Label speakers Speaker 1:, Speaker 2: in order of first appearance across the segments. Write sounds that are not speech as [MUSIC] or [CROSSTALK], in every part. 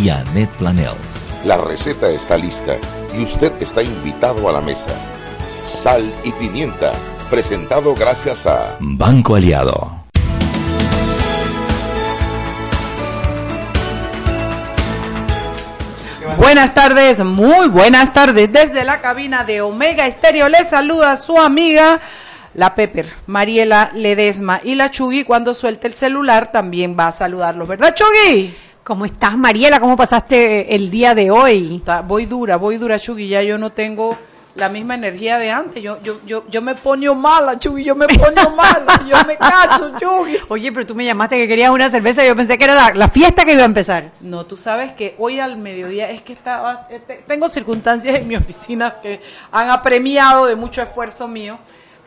Speaker 1: y Annette Planels.
Speaker 2: La receta está lista y usted está invitado a la mesa. Sal y pimienta, presentado gracias a
Speaker 1: Banco Aliado.
Speaker 3: Buenas tardes, muy buenas tardes. Desde la cabina de Omega Estéreo le saluda su amiga la Pepper, Mariela Ledesma y la Chugui cuando suelte el celular también va a saludarlos, ¿verdad Chugui?
Speaker 4: ¿Cómo estás Mariela? ¿Cómo pasaste el día de hoy?
Speaker 3: Voy dura, voy dura Chugui, ya yo no tengo la misma energía de antes. Yo, yo, yo, yo me pongo mala, Chugui, yo me pongo mala, yo me cacho, Chugui. [LAUGHS]
Speaker 4: Oye, pero tú me llamaste que querías una cerveza y yo pensé que era la, la, fiesta que iba a empezar.
Speaker 3: No, tú sabes que hoy al mediodía es que estaba, este, tengo circunstancias en mi oficina que han apremiado de mucho esfuerzo mío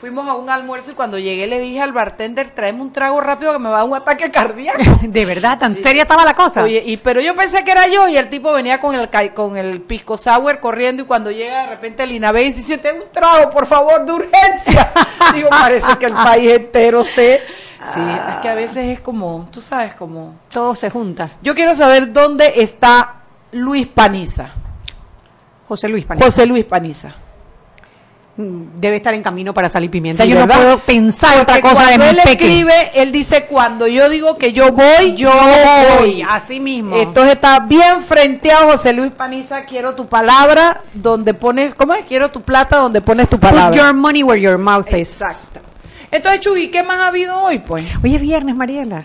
Speaker 3: fuimos a un almuerzo y cuando llegué le dije al bartender, tráeme un trago rápido que me va a dar un ataque cardíaco. [LAUGHS]
Speaker 4: ¿De verdad? ¿Tan seria estaba la cosa?
Speaker 3: Oye, y, pero yo pensé que era yo y el tipo venía con el con el pisco sour corriendo y cuando llega de repente el Inabé dice, siente un trago, por favor, de urgencia. [LAUGHS] Digo, parece que el país entero se... Sí, es que a veces es como, tú sabes, como...
Speaker 4: Todo se junta.
Speaker 3: Yo quiero saber dónde está Luis Paniza.
Speaker 4: José Luis Paniza.
Speaker 3: José Luis Paniza
Speaker 4: debe estar en camino para salir pimienta. yo no puedo pensar otra cosa
Speaker 3: cuando él escribe, él dice cuando yo digo que yo voy, yo voy.
Speaker 4: Así mismo.
Speaker 3: Entonces está bien frenteado José Luis Paniza, quiero tu palabra donde pones, ¿cómo es? Quiero tu plata donde pones tu palabra.
Speaker 4: Put your money where your mouth is.
Speaker 3: Exacto. Entonces, Chugui, ¿qué más ha habido hoy, pues?
Speaker 4: Hoy es viernes, Mariela.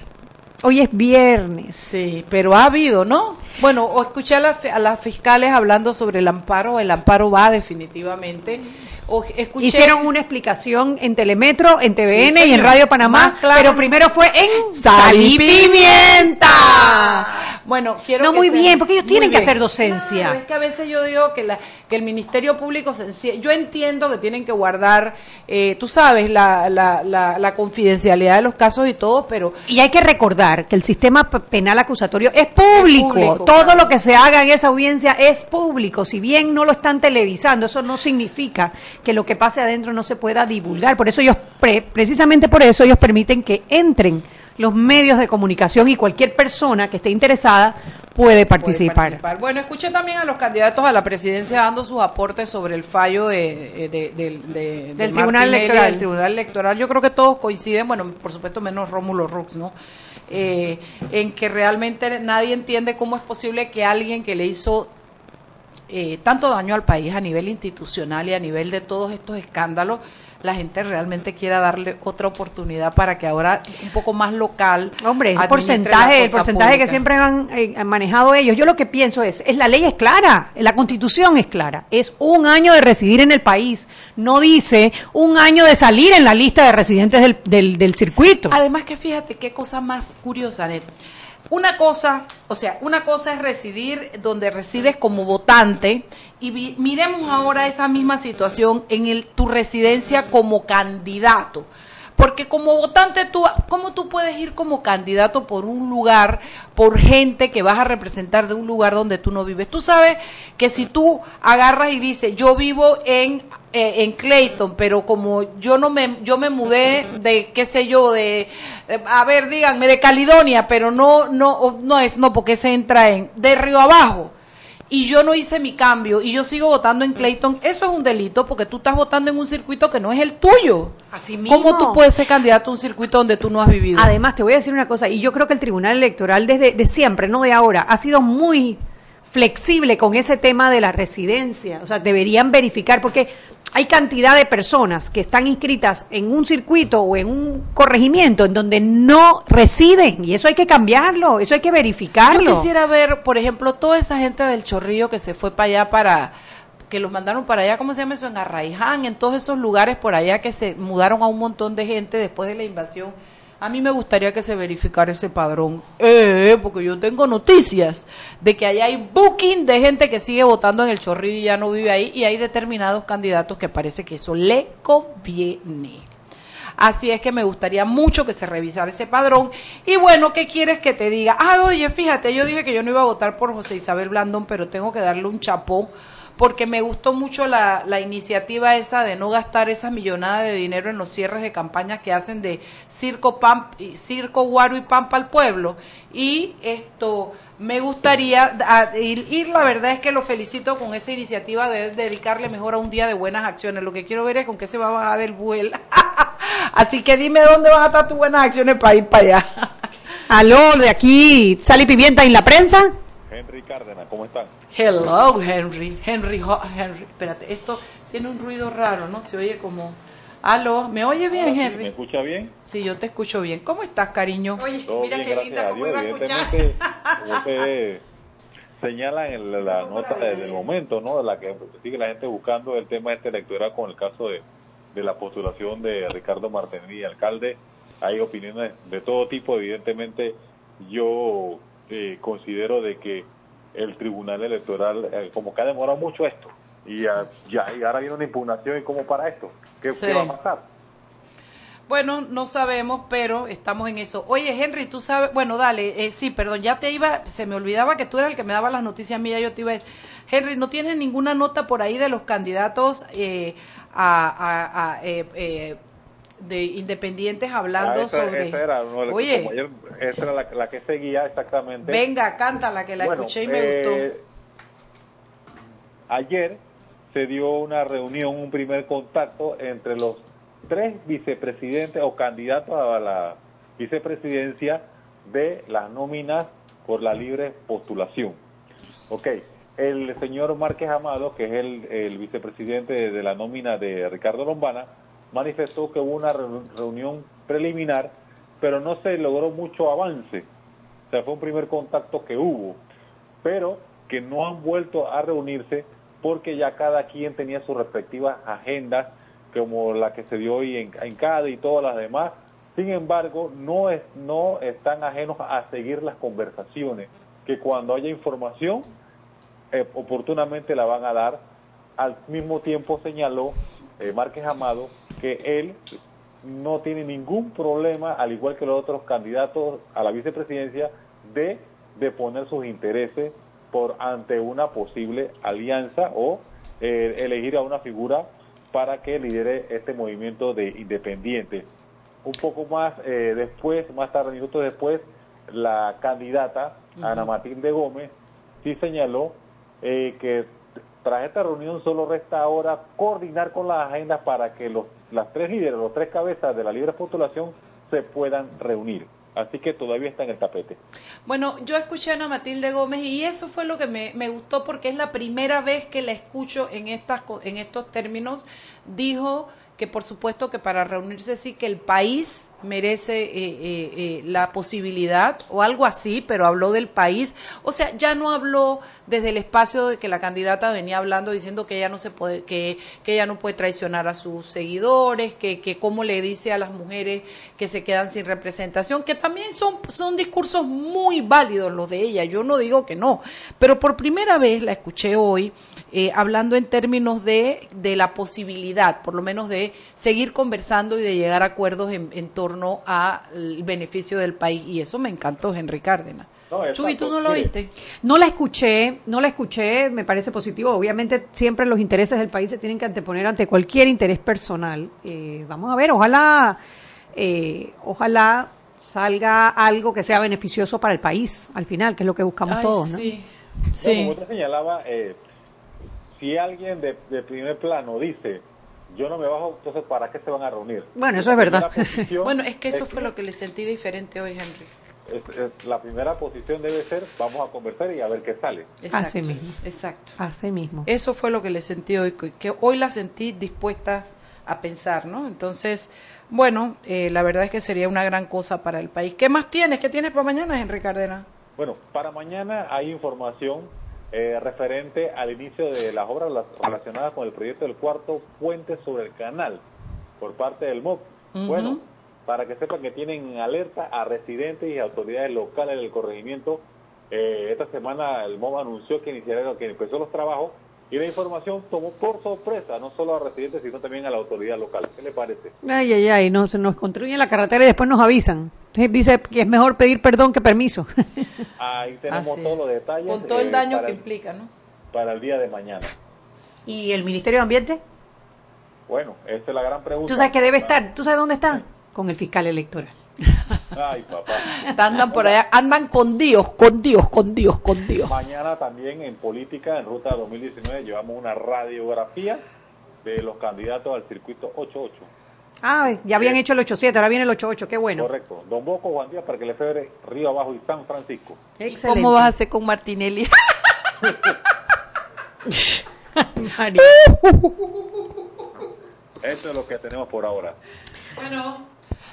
Speaker 4: Hoy es viernes.
Speaker 3: Sí, pero ha habido, ¿no? Bueno, o escuché a, a las fiscales hablando sobre el amparo. El amparo va definitivamente.
Speaker 4: Hicieron una explicación en Telemetro, en TVN y en Radio Panamá, pero primero fue en
Speaker 3: Sal y Pimienta. Bueno, quiero
Speaker 4: No, muy bien, porque ellos tienen que hacer docencia.
Speaker 3: es que a veces yo digo que, la, que el Ministerio Público, se yo entiendo que tienen que guardar, eh, tú sabes, la, la, la, confidencialidad de los casos y todo, pero...
Speaker 4: Y hay que recordar que el sistema penal acusatorio es público. Todo lo que se haga en esa audiencia es público. Si bien no lo están televisando, eso no significa que lo que pase adentro no se pueda divulgar. Por eso ellos, precisamente por eso ellos permiten que entren los medios de comunicación y cualquier persona que esté interesada puede participar.
Speaker 3: Bueno, escuché también a los candidatos a la presidencia dando sus aportes sobre el fallo de,
Speaker 4: del, Tribunal Electoral.
Speaker 3: Del Tribunal Electoral. Yo creo que todos coinciden, bueno, por supuesto menos Rómulo Rux, ¿no? Eh, en que realmente nadie entiende cómo es posible que alguien que le hizo eh, tanto daño al país a nivel institucional y a nivel de todos estos escándalos, la gente realmente quiera darle otra oportunidad para que ahora un poco más local.
Speaker 4: Hombre, el porcentaje, el porcentaje que siempre eh, han, manejado ellos. Yo lo que pienso es, es la ley es clara, la constitución es clara, es un año de residir en el país, no dice un año de salir en la lista de residentes del, del, del circuito.
Speaker 3: Además que fíjate qué cosa más curiosa, Net una cosa, o sea, una cosa es residir donde resides como votante y miremos ahora esa misma situación en el, tu residencia como candidato. Porque como votante, tú, ¿cómo tú puedes ir como candidato por un lugar, por gente que vas a representar de un lugar donde tú no vives? Tú sabes que si tú agarras y dices, yo vivo en, eh, en Clayton, pero como yo no me, yo me mudé de, qué sé yo, de, a ver, díganme, de Caledonia, pero no, no, no es, no, porque se entra en, de Río Abajo y yo no hice mi cambio y yo sigo votando en Clayton, eso es un delito porque tú estás votando en un circuito que no es el tuyo.
Speaker 4: Así mismo.
Speaker 3: ¿Cómo tú puedes ser candidato a un circuito donde tú no has vivido?
Speaker 4: Además, te voy a decir una cosa, y yo creo que el Tribunal Electoral desde de siempre, no de ahora, ha sido muy flexible con ese tema de la residencia. O sea, deberían verificar, porque hay cantidad de personas que están inscritas en un circuito o en un corregimiento en donde no residen y eso hay que cambiarlo, eso hay que verificarlo.
Speaker 3: Yo quisiera ver, por ejemplo, toda esa gente del Chorrillo que se fue para allá para que los mandaron para allá, ¿cómo se llama eso? En Arraiján, en todos esos lugares por allá que se mudaron a un montón de gente después de la invasión a mí me gustaría que se verificara ese padrón, eh, porque yo tengo noticias de que allá hay booking de gente que sigue votando en el chorrillo y ya no vive ahí, y hay determinados candidatos que parece que eso le conviene. Así es que me gustaría mucho que se revisara ese padrón. Y bueno, ¿qué quieres que te diga? Ah, oye, fíjate, yo dije que yo no iba a votar por José Isabel Blandón, pero tengo que darle un chapó porque me gustó mucho la, la, iniciativa esa de no gastar esa millonada de dinero en los cierres de campañas que hacen de circo, pam, circo guaro y pampa al pueblo. Y esto, me gustaría ir, la verdad es que lo felicito con esa iniciativa de dedicarle mejor a un día de buenas acciones. Lo que quiero ver es con qué se va a bajar del vuelo. [LAUGHS] Así que dime dónde van a estar tus buenas acciones para ir para allá.
Speaker 4: Aló, de aquí, Sal y Pimienta en la prensa.
Speaker 5: Henry Cárdenas, ¿cómo están?
Speaker 3: Hello, Henry. Henry, Henry. Espérate, esto tiene un ruido raro, ¿no? Se oye como... Aló, ¿me oye bien, Henry?
Speaker 5: ¿Me escucha bien?
Speaker 3: Sí, yo te escucho bien. ¿Cómo estás, cariño?
Speaker 5: Oye, mira qué linda cómo iba a escuchar. Como usted [LAUGHS] señala en la, nota del momento, ¿no? De la que sigue la gente buscando el tema este electoral con el caso de, de la postulación de Ricardo Martínez, alcalde. Hay opiniones de todo tipo, evidentemente yo eh, considero de que el Tribunal Electoral, eh, como que ha demorado mucho esto, y ya, y ahora viene una impugnación y cómo para esto, ¿qué, va a pasar?
Speaker 3: Bueno, no sabemos, pero estamos en eso. Oye, Henry, tú sabes, bueno, dale, eh, sí, perdón, ya te iba, se me olvidaba que tú eras el que me daba las noticias mías, yo te iba a decir, Henry, ¿no tienes ninguna nota por ahí de los candidatos eh, a, de independientes hablando
Speaker 5: ah,
Speaker 3: sobre.
Speaker 5: era, Oye, esa era la, que seguía exactamente.
Speaker 3: Venga, canta la que la escuché y me gustó. Eh,
Speaker 5: ayer se dio una reunión, un primer contacto entre los tres vicepresidentes o candidatos a la vicepresidencia de las nóminas por la libre postulación. Ok, el señor Márquez Amado, que es el, el vicepresidente de la nómina de Ricardo Lombana, manifestó que hubo una reunión preliminar, pero no se logró mucho avance. O sea, fue un primer contacto que hubo, pero que no han vuelto a reunirse porque ya cada quien tenía sus respectivas agendas, como la que se dio hoy en, en y todas las demás. Sin embargo, no, es, no están ajenos a seguir las conversaciones, que cuando haya información, eh, oportunamente la van a dar. Al mismo tiempo señaló eh, Márquez Amado que él no tiene ningún problema, al igual que los otros candidatos a la vicepresidencia, de, de poner sus intereses por ante una posible alianza o eh, elegir a una figura para que lidere este movimiento de independientes. Un poco más eh, después, más tarde, minutos después, la candidata Ana Matilde Gómez sí señaló eh, que tras esta reunión solo resta ahora coordinar con las agendas para que los, las tres líderes, los tres cabezas de la libre postulación se puedan reunir. Así que todavía está en el tapete.
Speaker 3: Bueno, yo escuché a Ana Matilde Gómez y eso fue lo que me, me gustó porque es la primera vez que la escucho en, estas, en estos términos. Dijo que por supuesto que para reunirse sí que el país merece eh, eh, eh, la posibilidad o algo así, pero habló del país. O sea, ya no habló desde el espacio de que la candidata venía hablando diciendo que ella no se puede, que, que ella no puede traicionar a sus seguidores, que, que como le dice a las mujeres que se quedan sin representación, que también son, son discursos muy válidos los de ella. Yo no digo que no, pero por primera vez la escuché hoy hablando en términos de, de la posibilidad, por lo menos de seguir conversando y de llegar a acuerdos en, en torno al beneficio del país. Y eso me encantó, Henry Cárdenas. No, Chuy, ¿tú no lo viste?
Speaker 4: No la escuché, no la escuché, me parece positivo. Obviamente siempre los intereses del país se tienen que anteponer ante cualquier interés personal. Eh, vamos a ver, ojalá, eh, ojalá salga algo que sea beneficioso para el país al final, que es lo que buscamos todos. ¿no?
Speaker 3: Sí, sí.
Speaker 5: como usted señalaba, eh, si alguien de, de primer plano dice yo no me bajo, entonces ¿para qué se van a reunir?
Speaker 4: Bueno, eso es verdad. [LAUGHS]
Speaker 3: bueno, es que eso fue lo que le sentí diferente hoy, Henry.
Speaker 5: la primera posición debe ser, vamos a conversar y a ver qué sale.
Speaker 3: Exacto, Así mismo. Exacto.
Speaker 4: Así mismo.
Speaker 3: Eso fue lo que le sentí hoy, que hoy la sentí dispuesta a pensar, ¿no? Entonces, bueno, eh, la verdad es que sería una gran cosa para el país. ¿Qué más tienes? ¿Qué tienes para mañana, Henry Cárdenas?
Speaker 5: Bueno, para mañana hay información eh, referente al inicio de las obras relacionadas con el proyecto del cuarto puente sobre el canal por parte del MOP. Bueno, para que sepan que tienen alerta a residentes y autoridades locales del corregimiento, eh, esta semana el MOP anunció que iniciará, que empezó los trabajos Y la información tomó por sorpresa no solo a residentes, sino también a la autoridad local. ¿Qué le parece?
Speaker 4: Ay, ay, ay, no, se nos construyen la carretera y después nos avisan. Entonces Dice que es mejor pedir perdón que permiso. [LAUGHS]
Speaker 5: Ahí tenemos todos los detalles.
Speaker 3: Con todo el
Speaker 5: eh,
Speaker 3: daño que
Speaker 5: el-
Speaker 3: implica, ¿no?
Speaker 5: Para el día de mañana.
Speaker 4: ¿Y el Ministerio de Ambiente?
Speaker 5: Bueno, esa es la gran pregunta.
Speaker 4: Tú sabes que debe estar, ¿tú sabes dónde está? Con el fiscal electoral.
Speaker 5: Ay, papá.
Speaker 3: Andan por allá, andan con Dios, con Dios, con Dios, con Dios.
Speaker 5: Mañana también en política, en Ruta 2019, llevamos una radiografía de los candidatos al circuito 88.
Speaker 4: Ah, ya habían hecho el 8-7, ahora viene el 8-8, qué bueno.
Speaker 5: Correcto. Don Bosco, Juan Díaz, para que le febre Río Abajo y San Francisco.
Speaker 4: Excelente.
Speaker 3: ¿Cómo vas a hacer con Martinelli? [LAUGHS]
Speaker 5: Esto es lo que tenemos por ahora.
Speaker 3: bueno,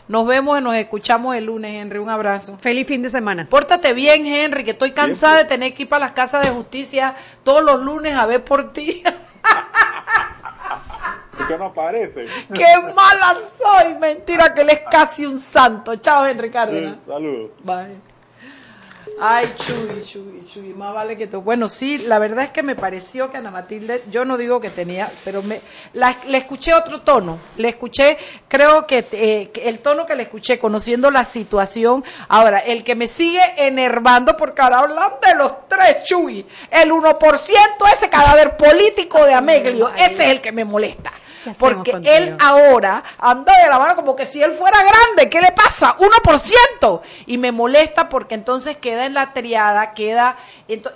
Speaker 3: nos vemos y nos escuchamos el lunes, Henry. Un abrazo.
Speaker 4: Feliz fin de semana.
Speaker 3: Pórtate bien, Henry, que estoy cansada de tener que ir para las casas de justicia todos los lunes a ver por ti. [LAUGHS]
Speaker 5: ¿Por qué no aparece?
Speaker 3: ¡Qué mala soy! Mentira, que él es casi un santo. Chao, Henry Cárdenas.
Speaker 5: Saludos.
Speaker 3: Bye. Ay, Chuy, Chuy, Chuy, más vale que tú. Bueno, sí, la verdad es que me pareció que Ana Matilde, yo no digo que tenía, pero me, la- le escuché otro tono. Le escuché, creo que, eh, que el tono que le escuché, conociendo la situación. Ahora, el que me sigue enervando, porque ahora hablan de los tres, Chuy. El 1%, ese cadáver político de Ameglio, ese es el que me molesta.
Speaker 4: ¿Qué hacemos
Speaker 3: Porque
Speaker 4: contigo?
Speaker 3: él ahora anda de la mano como que si él fuera grande. ¿Qué le pasa? 1%. Y me molesta porque entonces queda en la triada, queda...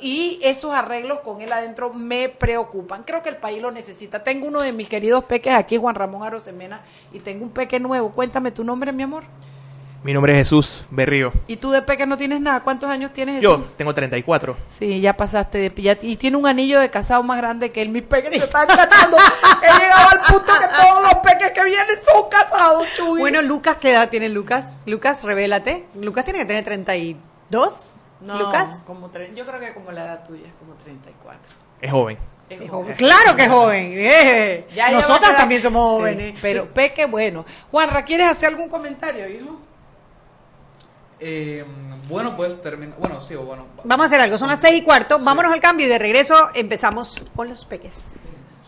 Speaker 3: y esos arreglos con él adentro me preocupan. Creo que el país lo necesita. Tengo uno de mis queridos peques aquí, Juan Ramón Arosemena, y tengo un peque nuevo. Cuéntame tu nombre, mi amor.
Speaker 6: Mi nombre es Jesús Berrío.
Speaker 3: Y tú de peque no tienes nada. ¿Cuántos años tienes?
Speaker 6: Yo tengo 34.
Speaker 3: Sí, ya pasaste de ya- y tiene un anillo de casado más grande que él. Mis peques se están casando. [LAUGHS] He llegado al punto que todos los peques que vienen son casados, Chuy.
Speaker 4: Bueno, Lucas, ¿qué edad tiene Lucas? Lucas, revélate. Lucas tiene que tener 32.
Speaker 3: No,
Speaker 4: Lucas.
Speaker 3: como tre- yo creo que como la edad tuya es como 34.
Speaker 6: Es joven.
Speaker 3: Es joven.
Speaker 4: Claro que es joven. [LAUGHS] eh.
Speaker 3: Ya
Speaker 4: Nosotras también somos
Speaker 3: Sí,
Speaker 4: jóvenes.
Speaker 3: pero Peque, bueno. Juanra, ¿quieres hacer algún comentario, hijo?
Speaker 7: Eh, bueno, pues termina. Bueno, sí, o bueno.
Speaker 4: Vamos a hacer algo. Son las seis y cuarto. Vámonos al cambio y de regreso empezamos con los peques.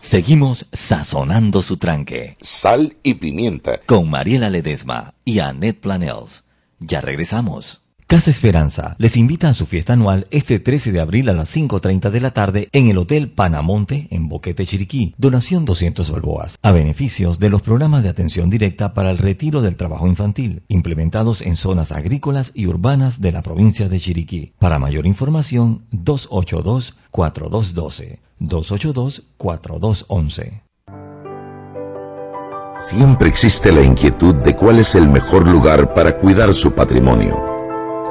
Speaker 1: Seguimos sazonando su tranque
Speaker 2: Sal y pimienta.
Speaker 1: con Mariela Ledesma y Annette Planels. Ya regresamos. Casa Esperanza les invita a su fiesta anual este 13 de abril a las 5.30 de la tarde en el Hotel Panamonte en Boquete, Chiriquí. Donación 200 balboas a beneficios de los programas de atención directa para el retiro del trabajo infantil, implementados en zonas agrícolas y urbanas de la provincia de Chiriquí. Para mayor información, 282-4212. 282-4211.
Speaker 2: Siempre existe la inquietud de cuál es el mejor lugar para cuidar su patrimonio.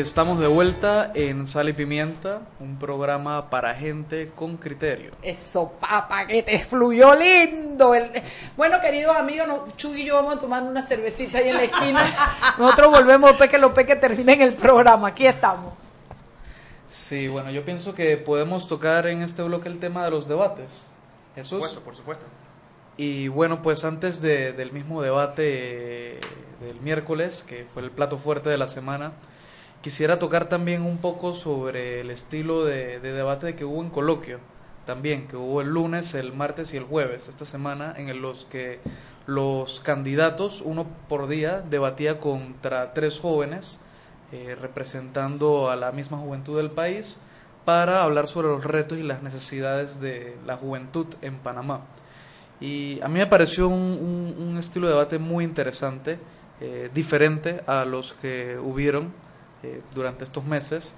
Speaker 7: Estamos de vuelta en Sal y Pimienta, un programa para gente con criterio.
Speaker 3: Eso, papá, que te fluyó lindo. El- Bueno, queridos amigos, no, Chuy y yo vamos a tomar una cervecita ahí en la esquina. [LAUGHS] Nosotros volvemos después que los peques terminen el programa. Aquí estamos.
Speaker 7: Sí, bueno, yo pienso que podemos tocar en este bloque el tema de los debates. Jesús.
Speaker 6: Por supuesto, por supuesto.
Speaker 7: Y bueno, pues antes de- del mismo debate del miércoles, que fue el plato fuerte de la semana, quisiera tocar también un poco sobre el estilo de, de debate que hubo en coloquio, también, que hubo el lunes, el martes y el jueves, esta semana, en los que los candidatos, uno por día, debatía contra tres jóvenes, eh, representando a la misma juventud del país, para hablar sobre los retos y las necesidades de la juventud en Panamá. Y a mí me pareció un, estilo de debate muy interesante, eh, diferente a los que hubieron eh, durante estos meses.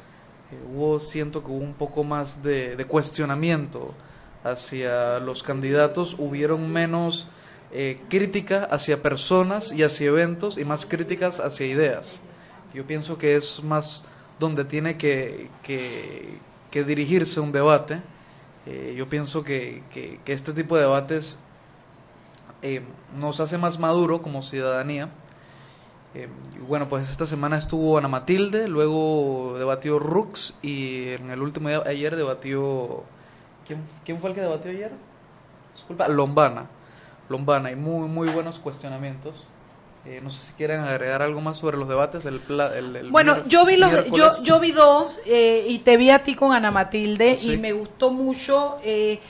Speaker 7: Eh, hubo, siento que hubo un poco más de, cuestionamiento hacia los candidatos, hubieron menos eh, crítica hacia personas y hacia eventos y más críticas hacia ideas. Yo pienso que es más donde tiene que, que- que dirigirse un debate. Yo pienso que, que- que este tipo de debates eh, nos hace más maduro como ciudadanía. Eh, bueno, pues esta semana estuvo Ana Matilde, luego debatió Rux y en el último día, ayer debatió... ¿Quién, quién fue el que debatió ayer? Disculpa, Lombana. Lombana, y muy, muy buenos cuestionamientos. Eh, no sé si quieren agregar algo más sobre los debates. El, pla- el- el
Speaker 3: Bueno, yo vi los, yo, yo vi dos eh, y te vi a ti con Ana Matilde
Speaker 7: Sí.
Speaker 3: y me gustó mucho. eh,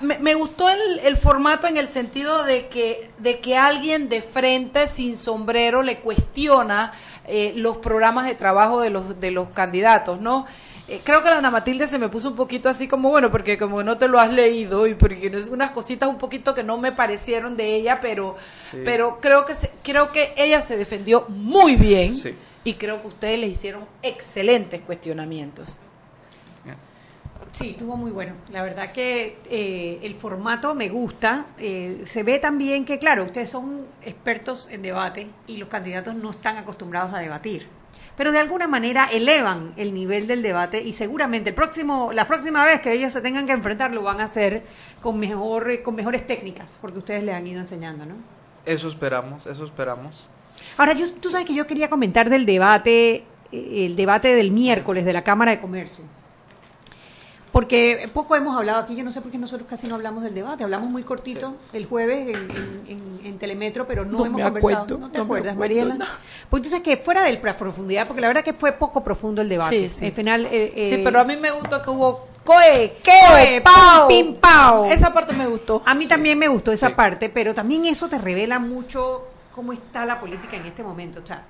Speaker 3: me, me gustó el, el formato en el sentido de que de que alguien de frente sin sombrero le cuestiona eh, los programas de trabajo de los de los candidatos, ¿no? Eh, creo que la Ana Matilde se me puso un poquito así como, bueno, porque como no te lo has leído y porque no es unas cositas un poquito que no me parecieron de ella, pero,
Speaker 7: Sí.
Speaker 3: pero creo que se- creo que ella se defendió muy bien
Speaker 7: Sí.
Speaker 3: y creo que ustedes le hicieron excelentes cuestionamientos.
Speaker 4: Sí, estuvo muy bueno. La verdad que eh, el formato me gusta. Eh, se ve también que, claro, ustedes son expertos en debate y los candidatos no están acostumbrados a debatir. Pero de alguna manera elevan el nivel del debate y seguramente el próximo, la próxima vez que ellos se tengan que enfrentar lo van a hacer con mejor, con mejores técnicas, porque ustedes le han ido enseñando, ¿no?
Speaker 7: Eso esperamos, eso esperamos.
Speaker 4: Ahora, yo, tú sabes que yo quería comentar del debate, eh, el debate del miércoles de la Cámara de Comercio. Porque poco hemos hablado aquí, yo no sé por qué nosotros casi no hablamos del debate, hablamos muy cortito el jueves en, en- en- en Telemetro, pero no,
Speaker 3: No
Speaker 4: hemos conversado.
Speaker 3: acuerdo,
Speaker 4: ¿No te
Speaker 3: no
Speaker 4: acuerdas,
Speaker 3: acuerdo,
Speaker 4: Mariela?
Speaker 3: no.
Speaker 4: Pues entonces que fuera de la profundidad, porque la verdad que fue poco profundo el debate.
Speaker 3: Sí, sí.
Speaker 4: Final, eh,
Speaker 3: sí,
Speaker 4: eh,
Speaker 3: pero a mí me gustó que hubo coe, queo, pao.
Speaker 4: pim, pao.
Speaker 3: Esa parte me gustó.
Speaker 4: A mí también me gustó esa
Speaker 7: Sí.
Speaker 4: parte, pero también eso te revela mucho cómo está la política en este momento. O sea,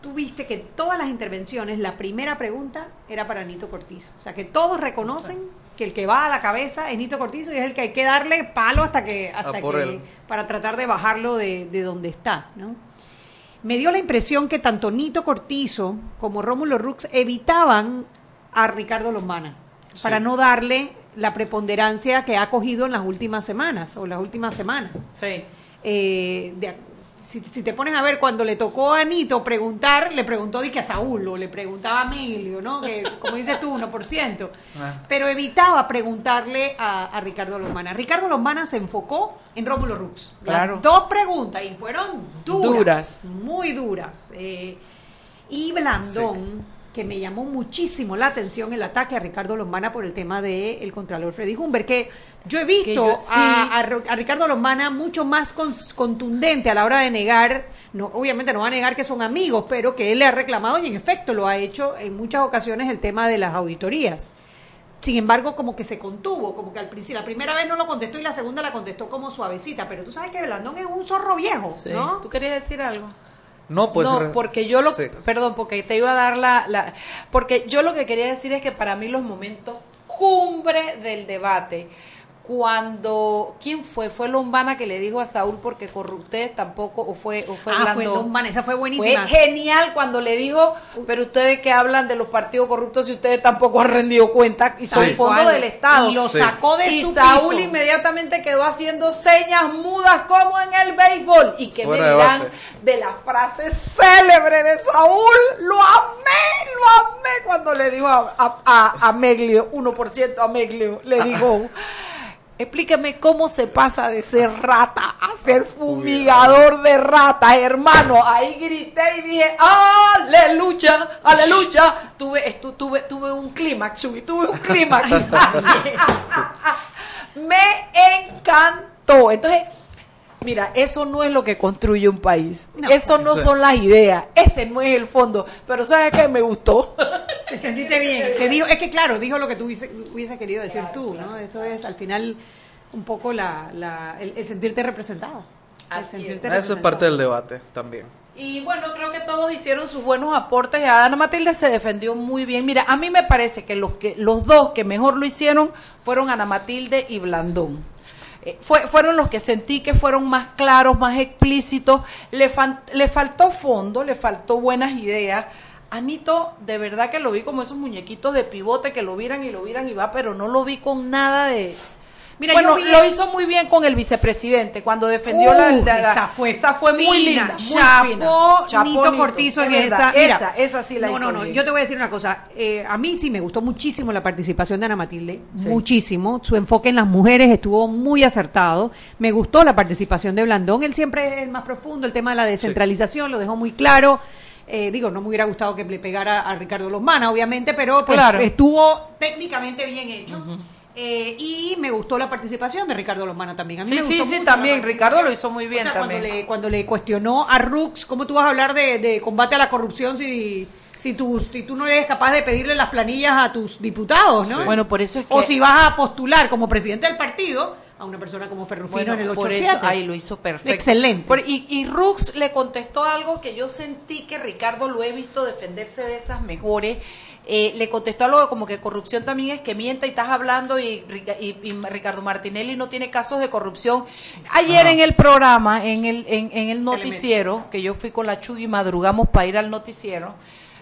Speaker 4: tú viste que todas las intervenciones, la primera pregunta era para Nito Cortizo. O sea, que todos reconocen que el que va a la cabeza es Nito Cortizo y es el que hay que darle palo hasta que, hasta
Speaker 7: por
Speaker 4: que
Speaker 7: él.
Speaker 4: para tratar de bajarlo de, de donde está, ¿no? Me dio la impresión que tanto Nito Cortizo como Rómulo Rux evitaban a Ricardo Lombana
Speaker 7: Sí.
Speaker 4: para no darle la preponderancia que ha cogido en las últimas semanas o las últimas semanas.
Speaker 3: Sí.
Speaker 4: Eh, de- si, si te pones a ver, cuando le tocó a Nito preguntar, le preguntó di que a Saúl o le preguntaba a Emilio, ¿no? Que, como dices tú, 1%.
Speaker 7: Ah.
Speaker 4: Pero evitaba preguntarle a, a Ricardo Lombana. Ricardo Lombana se enfocó en Rómulo Rux. Las
Speaker 3: Claro.
Speaker 4: dos preguntas y fueron duras,
Speaker 3: Duras.
Speaker 4: muy duras. Eh, y Blandón que me llamó muchísimo la atención el ataque a Ricardo Lombana por el tema del el Contralor Freddy Humber, que yo he visto
Speaker 3: yo- sí.
Speaker 4: a, Ricardo Lombana mucho más contundente a la hora de negar, no, obviamente no va a negar que son amigos, pero que él le ha reclamado y en efecto lo ha hecho en muchas ocasiones el tema de las auditorías. Sin embargo, como que se contuvo, como que al principio, la primera vez no lo contestó y la segunda la contestó como suavecita, pero tú sabes que Blandón es un zorro viejo,
Speaker 3: Sí.
Speaker 4: ¿no?
Speaker 3: ¿Tú querías decir algo?
Speaker 7: No, pues.
Speaker 3: no, porque yo lo,
Speaker 7: sí.
Speaker 3: perdón, porque te iba a dar la, la, porque yo lo que quería decir es que para mí los momentos cumbre del debate, cuando, ¿quién fue? Fue Lombana que le dijo a Saúl porque corrupté tampoco, o fue, o fue
Speaker 4: ah, fue? Lombana, esa fue
Speaker 3: Fue
Speaker 4: buenísima.
Speaker 3: genial cuando le dijo, pero ustedes que hablan de los partidos corruptos y ustedes tampoco han rendido cuenta y son
Speaker 7: Sí.
Speaker 3: fondos del Estado.
Speaker 4: Y lo
Speaker 7: Sí.
Speaker 4: sacó de
Speaker 3: y
Speaker 4: su
Speaker 3: Saúl
Speaker 4: piso.
Speaker 3: inmediatamente quedó haciendo señas mudas como en el béisbol. ¿Y que me
Speaker 7: Fuera
Speaker 3: dirán de la frase célebre de Saúl? Lo amé, lo amé cuando le dijo a, a, a- a Meglio, 1% a Meglio, le [LAUGHS] dijo... Explíqueme cómo se pasa de ser rata a ser fumigador de ratas, hermano. Ahí grité y dije, aleluya, aleluya. Tuve, estu- tuve, tuve un clímax, Chuy, tuve un clímax. [LAUGHS] [LAUGHS] Me encantó. Entonces, mira, eso no es lo que construye un país.
Speaker 4: No,
Speaker 3: eso no
Speaker 7: sí.
Speaker 3: son las ideas. Ese no es el fondo. Pero ¿sabes qué? Me gustó. [LAUGHS]
Speaker 4: Te sentiste bien. Te dijo, es que claro, dijo lo que tú hubiese, hubiese querido decir tú, ¿no? Eso es al final un poco la, la- el, el sentirte representado. El
Speaker 7: Eso es parte del debate también.
Speaker 3: Y bueno, creo que todos hicieron sus buenos aportes. Ana Matilde se defendió muy bien. Mira, a mí me parece que los que los dos que mejor lo hicieron fueron Ana Matilde y Blandón. Eh, fue- fueron los que sentí que fueron más claros, más explícitos. Le, le faltó fondo, le faltó buenas ideas. Anito, de verdad que lo vi como esos muñequitos de pivote que lo vieran y lo vieran y va, pero no lo vi con nada de...
Speaker 4: Mira,
Speaker 3: bueno,
Speaker 4: vi-
Speaker 3: lo hizo muy bien con el vicepresidente cuando defendió la,
Speaker 4: Uh,
Speaker 3: la- la-
Speaker 4: esa fue,
Speaker 3: esa fue muy linda, muy
Speaker 4: Chapó
Speaker 3: fina.
Speaker 4: Nito Cortizo en esa. Mira,
Speaker 3: esa, esa sí la
Speaker 4: no,
Speaker 3: hizo
Speaker 4: no, no.
Speaker 3: bien.
Speaker 4: Yo te voy a decir una cosa. Eh, a mí sí me gustó muchísimo la participación de Ana Matilde.
Speaker 3: Sí.
Speaker 4: Muchísimo. Su enfoque en las mujeres estuvo muy acertado. Me gustó la participación de Blandón. Él siempre es el más profundo. El tema de la descentralización lo dejó muy claro. Eh, digo, no me hubiera gustado que le pegara a Ricardo Losmana, obviamente, pero pues,
Speaker 3: Claro.
Speaker 4: estuvo técnicamente bien hecho. Eh, y me gustó la participación de Ricardo Losmana también. A mí
Speaker 3: Sí,
Speaker 4: me
Speaker 3: sí,
Speaker 4: gustó
Speaker 3: sí,
Speaker 4: mucho
Speaker 3: también. Ricardo lo hizo muy bien
Speaker 4: O sea,
Speaker 3: también.
Speaker 4: Cuando le, cuando le cuestionó a Rux, ¿cómo tú vas a hablar de, de combate a la corrupción si, si, tú, si tú no eres capaz de pedirle las planillas a tus diputados, ¿no?
Speaker 3: Sí. Bueno, por eso es que-
Speaker 4: O si vas a postular como presidente del partido a una persona como Ferrufino
Speaker 3: Bueno,
Speaker 4: en el
Speaker 3: por
Speaker 4: 87.
Speaker 3: eso, ahí lo hizo perfecto.
Speaker 4: Excelente.
Speaker 3: Por- y, y Rux le contestó algo que yo sentí que Ricardo lo he visto defenderse de esas mejores. Eh, le contestó algo como que corrupción también es que mienta y estás hablando y, y- y Ricardo Martinelli no tiene casos de corrupción. Ayer en el programa, en el, en, en el noticiero, que yo fui con la Chugui y madrugamos para ir al noticiero,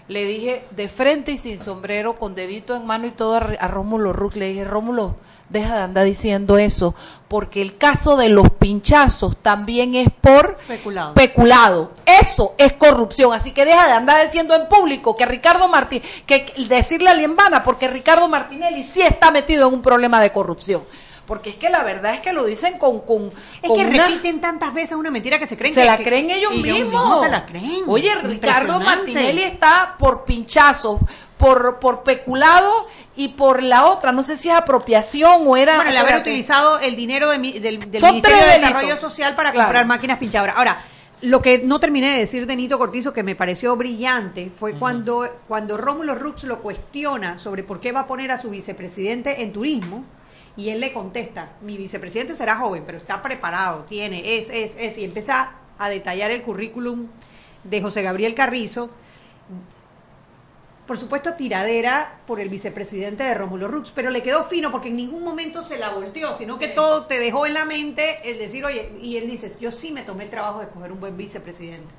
Speaker 3: le dije de frente y sin sombrero, con dedito en mano y todo a, a Rómulo Rux, le dije, Rómulo, deja de andar diciendo eso, porque el caso de los pinchazos también es por
Speaker 4: Peculado.
Speaker 3: peculado. Eso es corrupción, así que deja de andar diciendo en público que Ricardo Martín, que que decirle a Liembana, porque Ricardo Martinelli sí está metido en un problema de corrupción. Porque es que la verdad es que lo dicen con... con
Speaker 4: es
Speaker 3: con
Speaker 4: que
Speaker 3: una-
Speaker 4: repiten tantas veces una mentira que se creen
Speaker 3: se
Speaker 4: que-
Speaker 3: la
Speaker 4: que-
Speaker 3: creen ellos, mismos.
Speaker 4: se la creen.
Speaker 3: Oye, Ricardo. Martinelli está por pinchazos, por, por peculado y por la otra. No sé si es apropiación o era.
Speaker 4: Bueno, el haber utilizado el dinero de mi- del, del Ministerio de. Desarrollo Social para
Speaker 3: Claro.
Speaker 4: comprar máquinas pinchadoras. Ahora, lo que no terminé de decir de Nito Cortizo, que me pareció brillante, fue cuando, cuando Rómulo Rux lo cuestiona sobre por qué va a poner a su vicepresidente en turismo. Y él le contesta, mi vicepresidente será joven, pero está preparado, tiene, es, es, es, y empieza a detallar el currículum de José Gabriel Carrizo, por supuesto, tiradera por el vicepresidente de Rómulo Rux, pero le quedó fino porque en ningún momento se la volteó, sino que todo te dejó en la mente el decir, oye, y él dice, yo sí me tomé el trabajo de escoger un buen vicepresidente.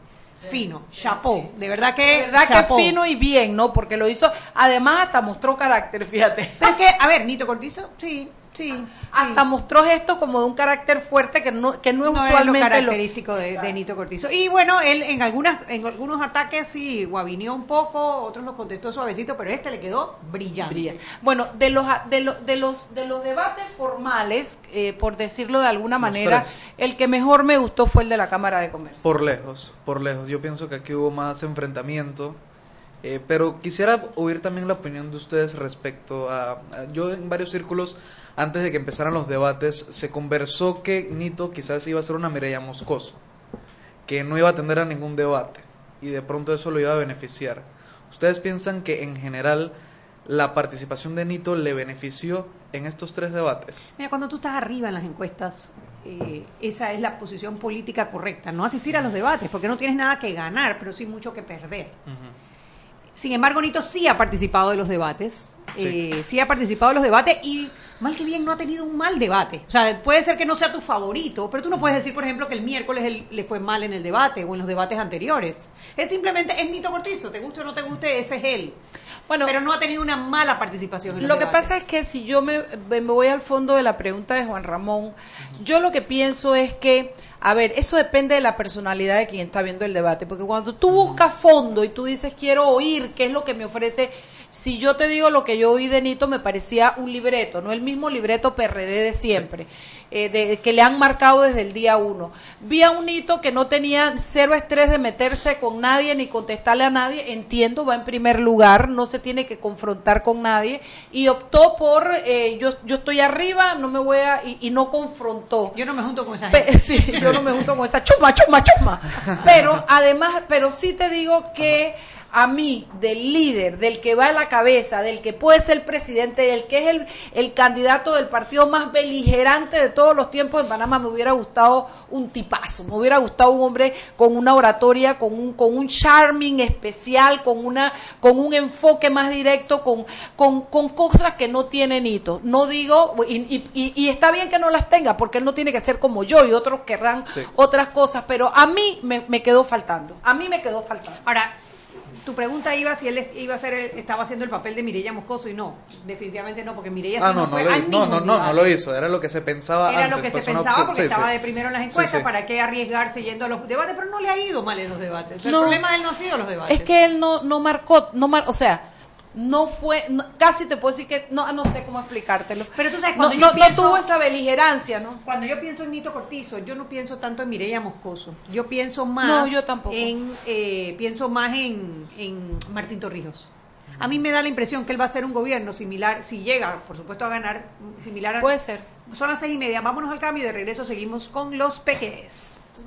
Speaker 4: fino, chapó, de verdad que
Speaker 3: De verdad
Speaker 4: chapó.
Speaker 3: que fino y bien, ¿no? Porque lo hizo. Además, hasta mostró carácter, fíjate.
Speaker 4: Pero es que, a ver, Nito Cortizo, sí, sí.
Speaker 3: Hasta mostró esto como de un carácter fuerte que no, que no es
Speaker 4: no
Speaker 3: usualmente
Speaker 4: es lo
Speaker 3: lo-
Speaker 4: característico de, de Nito Cortizo. Y bueno, él en algunas en algunos ataques sí guabineó un poco, otros lo contestó suavecito, pero este le quedó brillante.
Speaker 3: Brillante. Bueno, de los de los de los de los debates formales, eh, por decirlo de alguna
Speaker 7: Los
Speaker 3: manera,
Speaker 7: tres.
Speaker 3: el que mejor me gustó fue el de la Cámara de Comercio.
Speaker 7: Por lejos, por lejos. Yo pienso que aquí hubo más enfrentamiento Eh, pero quisiera oír también la opinión de ustedes respecto a, a- Yo en varios círculos, antes de que empezaran los debates, se conversó que Nito quizás iba a ser una Mireya Moscoso, que no iba a atender a ningún debate, y de pronto eso lo iba a beneficiar. ¿Ustedes piensan que en general la participación de Nito le benefició en estos tres debates?
Speaker 4: Mira, cuando tú estás arriba en las encuestas, eh, esa es la posición política correcta. No asistir a los debates, porque no tienes nada que ganar, pero sí mucho que perder. Sin embargo, Nito sí ha participado de los debates.
Speaker 7: Sí.
Speaker 4: eh, sí ha participado de los debates y mal que bien no ha tenido un mal debate. O sea, puede ser que no sea tu favorito, pero tú no puedes decir, por ejemplo, que el miércoles le fue mal en el debate o en los debates anteriores. Es simplemente, es Nito Cortizo, te guste o no te guste, ese es él.
Speaker 3: Bueno,
Speaker 4: pero no ha tenido una mala participación en los
Speaker 3: Lo que pasa es que si yo me, me voy al fondo de la pregunta de Juan Ramón, yo lo que pienso es que, a ver, eso depende de la personalidad de quien está viendo el debate, porque cuando tú buscas fondo y tú dices quiero oír qué es lo que me ofrece, si yo te digo lo que yo oí de Nito me parecía un libreto, no el mismo libreto PRD de siempre, eh, de, que le han marcado desde el día uno. Vi a un Nito que no tenía cero estrés de meterse con nadie ni contestarle a nadie, entiendo, va en primer lugar, no se tiene que confrontar con nadie y optó por eh, yo yo estoy arriba, no me voy a y, y no confrontó.
Speaker 4: Yo no me junto con esa
Speaker 3: Pe-
Speaker 4: gente.
Speaker 3: sí, yo no me junto con esa chuma, chuma, chuma. Pero además, pero sí te digo que a mí, del líder, del que va a la cabeza, del que puede ser presidente, del que es el, el candidato del partido más beligerante de todos los tiempos en Panamá, me hubiera gustado un tipazo, me hubiera gustado un hombre con una oratoria, con un, con un charming especial, con una, con un enfoque más directo, con, con, con cosas que no tiene Nito. No digo, y, y- y- y está bien que no las tenga, porque él no tiene que ser como yo y otros querrán
Speaker 4: Sí.
Speaker 3: otras cosas, pero a mí me, me quedó faltando. A mí me quedó faltando.
Speaker 4: Ahora, tu pregunta iba si él iba a ser el- estaba haciendo el papel de Mireya Moscoso y no, definitivamente no, porque Mireya
Speaker 7: Ah, no, no lo, no, no, no, no lo hizo. Era lo que se pensaba
Speaker 4: Era
Speaker 7: antes.
Speaker 4: lo que se
Speaker 7: pues, una
Speaker 4: pensaba
Speaker 7: opción.
Speaker 4: porque
Speaker 7: Sí,
Speaker 4: estaba
Speaker 7: sí.
Speaker 4: de primero en las encuestas,
Speaker 7: sí.
Speaker 4: ¿para qué arriesgarse yendo a los debates? Pero no le ha ido mal en los debates. El
Speaker 3: No.
Speaker 4: problema de él no ha sido los debates.
Speaker 3: Es que él no, no marcó, no mar, o sea, no fue, no- casi te puedo decir que, no, no sé cómo explicártelo.
Speaker 4: Pero tú sabes, cuando
Speaker 3: no,
Speaker 4: yo
Speaker 3: no
Speaker 4: pienso-
Speaker 3: tuvo esa beligerancia, ¿no?
Speaker 4: Cuando yo pienso en Nito Cortizo, yo no pienso tanto en Mireya Moscoso. Yo pienso más
Speaker 3: No, yo tampoco.
Speaker 4: en eh, pienso más en, en Martín Torrijos. A mí me da la impresión que él va a hacer un gobierno similar, si llega, por supuesto, a ganar, similar a...
Speaker 3: Puede ser.
Speaker 4: Son las seis y media, vámonos al cambio y de regreso seguimos con los peques.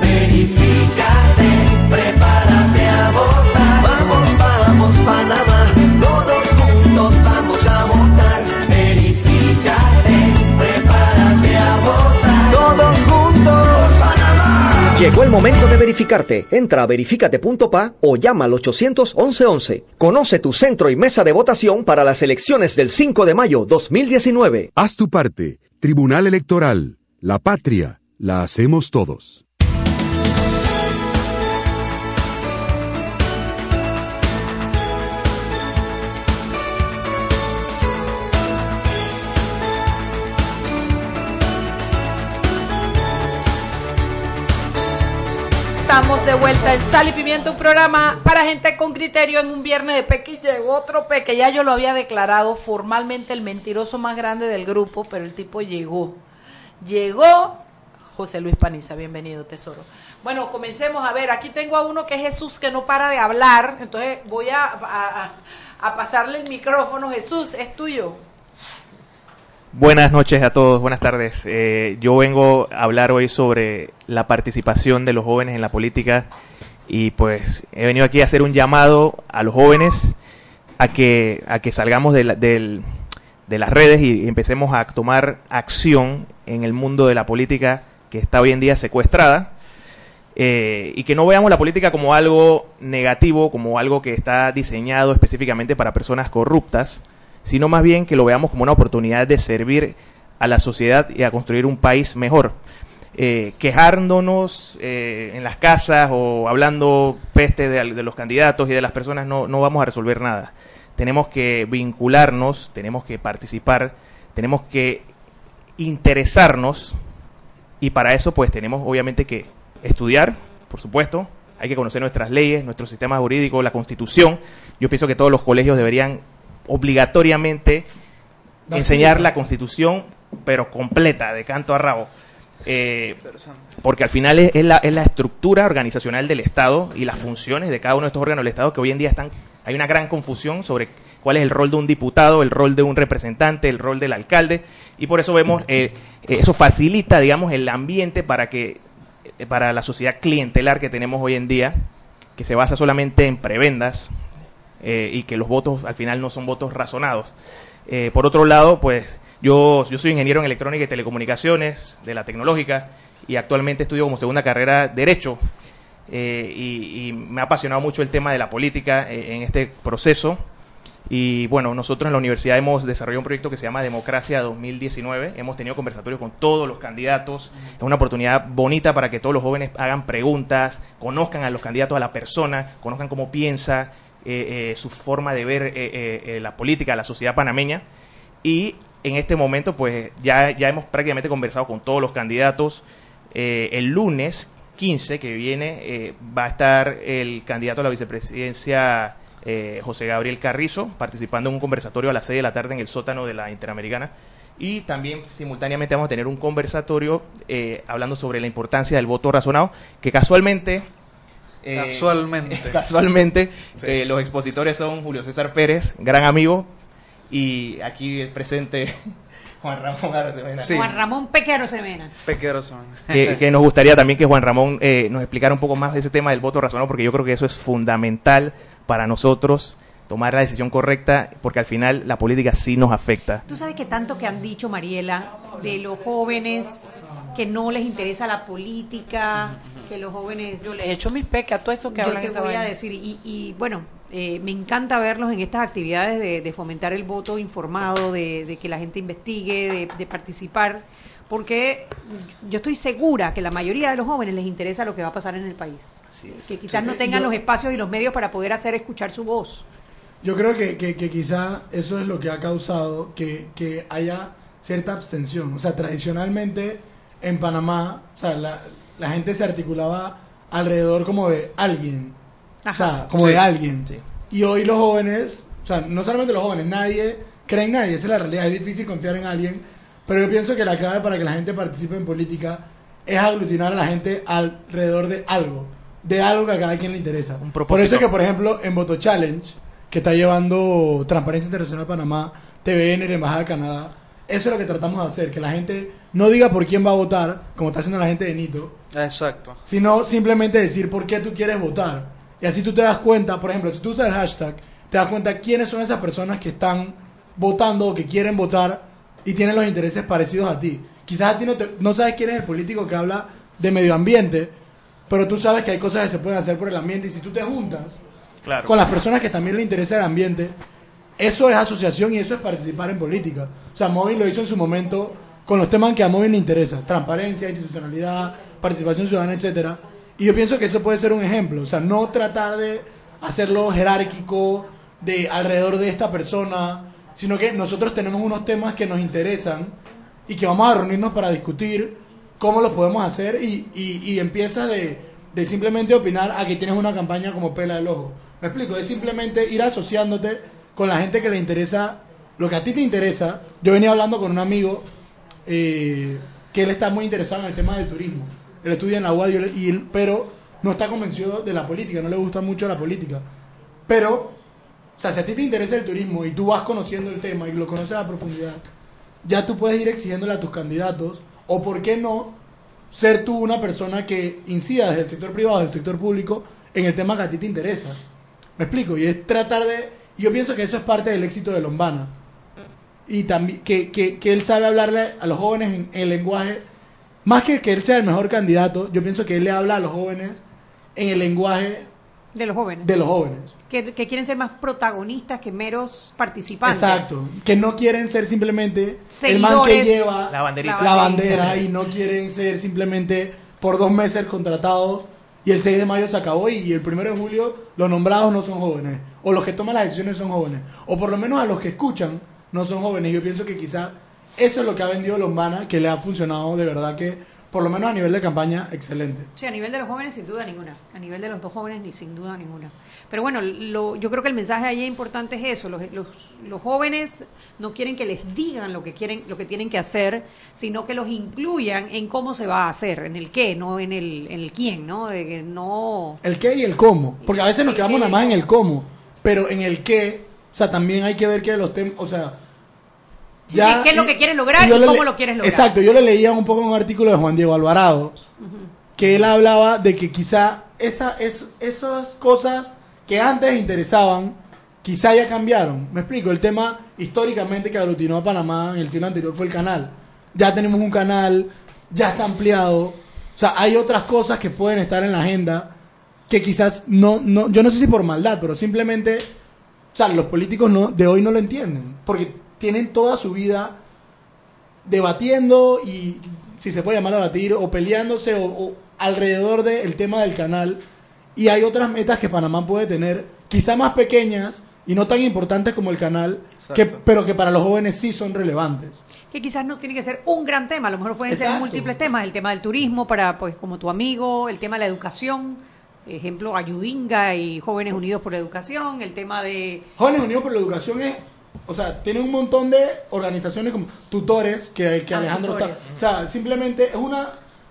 Speaker 8: Verifícate, prepárate a votar. Vamos, vamos, Panamá, todos juntos vamos a votar. Verifícate, prepárate a votar. Todos juntos, Panamá.
Speaker 9: Llegó el momento de verificarte. Entra a verificate.pa o llama al 811 Conoce tu centro y mesa de votación para las elecciones del 5 de mayo 2019.
Speaker 10: Haz tu parte. Tribunal Electoral. La patria. La hacemos todos.
Speaker 3: Estamos de vuelta en Sal y Pimiento, un programa para gente con criterio en un viernes de Peque llegó otro Peque. Ya yo lo había declarado formalmente el mentiroso más grande del grupo, pero el tipo llegó. Llegó José Luis Paniza, bienvenido, tesoro. Bueno, comencemos a ver. Aquí tengo a uno que es Jesús que no para de hablar, entonces voy a, a pasarle el micrófono. Jesús, es tuyo.
Speaker 6: Buenas noches a todos, buenas tardes. Eh, yo vengo a hablar hoy sobre la participación de los jóvenes en la política y pues he venido aquí a hacer un llamado a los jóvenes a que, a que salgamos de, las redes y empecemos a tomar acción en el mundo de la política que está hoy en día secuestrada eh, y que no veamos la política como algo negativo, como algo que está diseñado específicamente para personas corruptas, sino más bien que lo veamos como una oportunidad de servir a la sociedad y a construir un país mejor. Eh, quejándonos eh, en las casas o hablando peste de, de los candidatos y de las personas no, no vamos a resolver nada. Tenemos que vincularnos, tenemos que participar, tenemos que interesarnos y para eso pues tenemos obviamente que estudiar, por supuesto, hay que conocer nuestras leyes, nuestro sistema jurídico, la constitución. Yo pienso que todos los colegios deberían obligatoriamente enseñar la constitución, pero completa, de canto a rabo. Eh, porque al final es, es la, es la estructura organizacional del Estado y las funciones de cada uno de estos órganos del Estado que hoy en día están, hay una gran confusión sobre cuál es el rol de un diputado, el rol de un representante, el rol del alcalde, y por eso vemos, eh, eh, eso facilita, digamos, el ambiente para que, eh, para la sociedad clientelar que tenemos hoy en día, que se basa solamente en prebendas, eh, y que los votos al final no son votos razonados. Eh, por otro lado, pues yo, yo soy ingeniero en electrónica y telecomunicaciones de la tecnológica y actualmente estudio como segunda carrera Derecho. eh, y, y me ha apasionado mucho el tema de la política en este proceso. Y bueno, nosotros en la universidad hemos desarrollado un proyecto que se llama Democracia 2019. Hemos tenido conversatorios con todos los candidatos. Es una oportunidad bonita para que todos los jóvenes hagan preguntas, conozcan a los candidatos, a la persona, conozcan cómo piensa, eh, eh, su forma de ver eh, eh, la política, la sociedad panameña. Y en este momento, pues ya, ya hemos prácticamente conversado con todos los candidatos. El lunes 15 que viene va a estar el candidato a la vicepresidencia José Gabriel Carrizo participando en un conversatorio a las 6 de la tarde en el sótano de la Interamericana. Y también simultáneamente vamos a tener un conversatorio eh, hablando sobre la importancia del voto razonado, que casualmente... eh,
Speaker 7: Casualmente. [LAUGHS]
Speaker 6: casualmente eh, los expositores son Julio César Pérez, gran amigo, y aquí el presente [LAUGHS] Juan Ramón Arosemena.
Speaker 4: Juan Ramón Pequero Semena.
Speaker 7: Pequero [LAUGHS] son.
Speaker 6: que, que nos gustaría también que Juan Ramón eh, nos explicara un poco más de ese tema del voto razonado, porque yo creo que eso es fundamental para nosotros tomar la decisión correcta, porque al final la política sí nos afecta.
Speaker 4: Tú sabes que tanto que han dicho, Mariela, de los jóvenes que no les interesa la política, que los jóvenes...
Speaker 3: Yo les echo mis peques a todo eso que
Speaker 4: Yo
Speaker 3: hablan
Speaker 4: te
Speaker 3: esa
Speaker 4: voy a
Speaker 3: vaina.
Speaker 4: decir, y, y, bueno, eh, me encanta verlos en estas actividades de, de fomentar el voto informado, de, de que la gente investigue, de, de participar, porque yo estoy segura que la mayoría de los jóvenes les interesa lo que va a pasar en el país. Que quizás
Speaker 11: Sí.
Speaker 4: no tengan
Speaker 11: Yo-
Speaker 4: los espacios y los medios para poder hacer escuchar su voz.
Speaker 11: Yo creo que, que, que quizá eso es lo que ha causado que, que haya cierta abstención. O sea, tradicionalmente en Panamá, o sea, la- la gente se articulaba alrededor como de alguien. O
Speaker 4: Ajá.
Speaker 11: sea, como
Speaker 6: Sí.
Speaker 11: de alguien.
Speaker 6: Sí.
Speaker 11: Y hoy los jóvenes, o sea, no solamente los jóvenes, nadie cree en nadie, esa es la realidad, es difícil confiar en alguien, pero yo pienso que la clave para que la gente participe en política es aglutinar a la gente alrededor de algo, de algo que a cada quien le interesa.
Speaker 6: Un
Speaker 11: por eso es que, por ejemplo, en Voto Challenge, que está llevando Transparencia Internacional Panamá, TVN y la Embajada de Canadá, eso es lo que tratamos de hacer, que la gente no diga por quién va a votar, como está haciendo la gente de Nito,
Speaker 7: Exacto.
Speaker 11: sino simplemente decir por qué tú quieres votar. Y así tú te das cuenta, por ejemplo, si tú usas el hashtag, te das cuenta quiénes son esas personas que están votando o que quieren votar y tienen los intereses parecidos a ti. Quizás a ti no, te- no sabes quién es el político que habla de medio ambiente, pero tú sabes que hay cosas que se pueden hacer por el ambiente y si tú te juntas
Speaker 6: Claro.
Speaker 11: con las personas que también le interesa el ambiente, eso es asociación y eso es participar en política. O sea, Móvil lo hizo en su momento con los temas que a Móvil le interesa, transparencia, institucionalidad, participación ciudadana, etcétera. Y yo pienso que eso puede ser un ejemplo, o sea, no tratar de hacerlo jerárquico de alrededor de esta persona, sino que nosotros tenemos unos temas que nos interesan y que vamos a reunirnos para discutir cómo lo podemos hacer y, y, y empieza de, de simplemente opinar a que tienes una campaña como pela del ojo. Me explico, es simplemente ir asociándote con la gente que le interesa lo que a ti te interesa. Yo venía hablando con un amigo eh, que él está muy interesado en el tema del turismo. Él estudia en la UAD, y él- pero no está convencido de la política, no le gusta mucho la política. Pero, o sea, si a ti te interesa el turismo y tú vas conociendo el tema y lo conoces a profundidad, ya tú puedes ir exigiéndole a tus candidatos, o por qué no, ser tú una persona que incida desde el sector privado, del sector público, en el tema que a ti te interesa. ¿Me explico? Y es tratar de... y Yo pienso que eso es parte del éxito de Lombana. Y también que, que, que él sabe hablarle a los jóvenes en el lenguaje, más que que él sea el mejor candidato, yo pienso que él le habla a los jóvenes en el lenguaje
Speaker 4: De los jóvenes.
Speaker 11: de los jóvenes.
Speaker 4: Que, que quieren ser más protagonistas que meros participantes.
Speaker 11: Exacto. Que no quieren ser simplemente el man que lleva
Speaker 6: La banderita.
Speaker 11: la bandera y no quieren ser simplemente por dos meses contratados y el 6 de mayo se acabó y el 1 de julio los nombrados no son jóvenes o los que toman las decisiones son jóvenes o por lo menos a los que escuchan no son jóvenes. Yo pienso que quizá eso es lo que ha vendido Lombana, que le ha funcionado de verdad que por lo menos a nivel de campaña excelente.
Speaker 4: Sí, a nivel de los jóvenes sin duda ninguna. A nivel de los dos jóvenes ni sin duda ninguna. Pero bueno, lo, yo creo que el mensaje ahí importante es eso. Los, los, los jóvenes no quieren que les digan lo que quieren, lo que tienen que hacer, sino que los incluyan en cómo se va a hacer, en el qué, no en el, en el quién, ¿no? De que no.
Speaker 11: El qué y el cómo. Porque a veces nos quedamos nada más en el cómo. Pero en el qué, o sea, también hay que ver que los temas, o sea...
Speaker 4: Sí, sí, qué es lo que quieres lograr y
Speaker 11: le
Speaker 4: cómo lo quieres lograr.
Speaker 11: Exacto, yo le leía un poco un artículo de Juan Diego Alvarado, que él hablaba de que quizá esa, es, esas cosas que antes interesaban, quizá ya cambiaron. Me explico, el tema históricamente que aglutinó a Panamá en el siglo anterior fue el canal. Ya tenemos un canal, ya está ampliado. O sea, hay otras cosas que pueden estar en la agenda que quizás no, no yo no sé si por maldad, pero simplemente, o sea, los políticos no, de hoy no lo entienden, porque tienen toda su vida debatiendo y, si se puede llamar debatir, o peleándose o alrededor del tema del canal, y hay otras metas que Panamá puede tener, quizá más pequeñas y no tan importantes como el canal, que, pero que para los jóvenes sí son relevantes.
Speaker 4: que quizás no tiene que ser un gran tema, a lo mejor pueden ser múltiples temas, el tema del turismo para pues como tu amigo, el tema de la educación, ejemplo Ayudinga y Jóvenes Unidos por la Educación, el tema de
Speaker 11: Jóvenes Unidos por la Educación es, o sea, tiene un montón de organizaciones como tutores que, que
Speaker 4: Ah,
Speaker 11: Alejandro
Speaker 4: tutores.
Speaker 11: está. O sea, simplemente es una,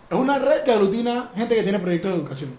Speaker 11: es una red que aglutina gente que tiene proyectos de educación.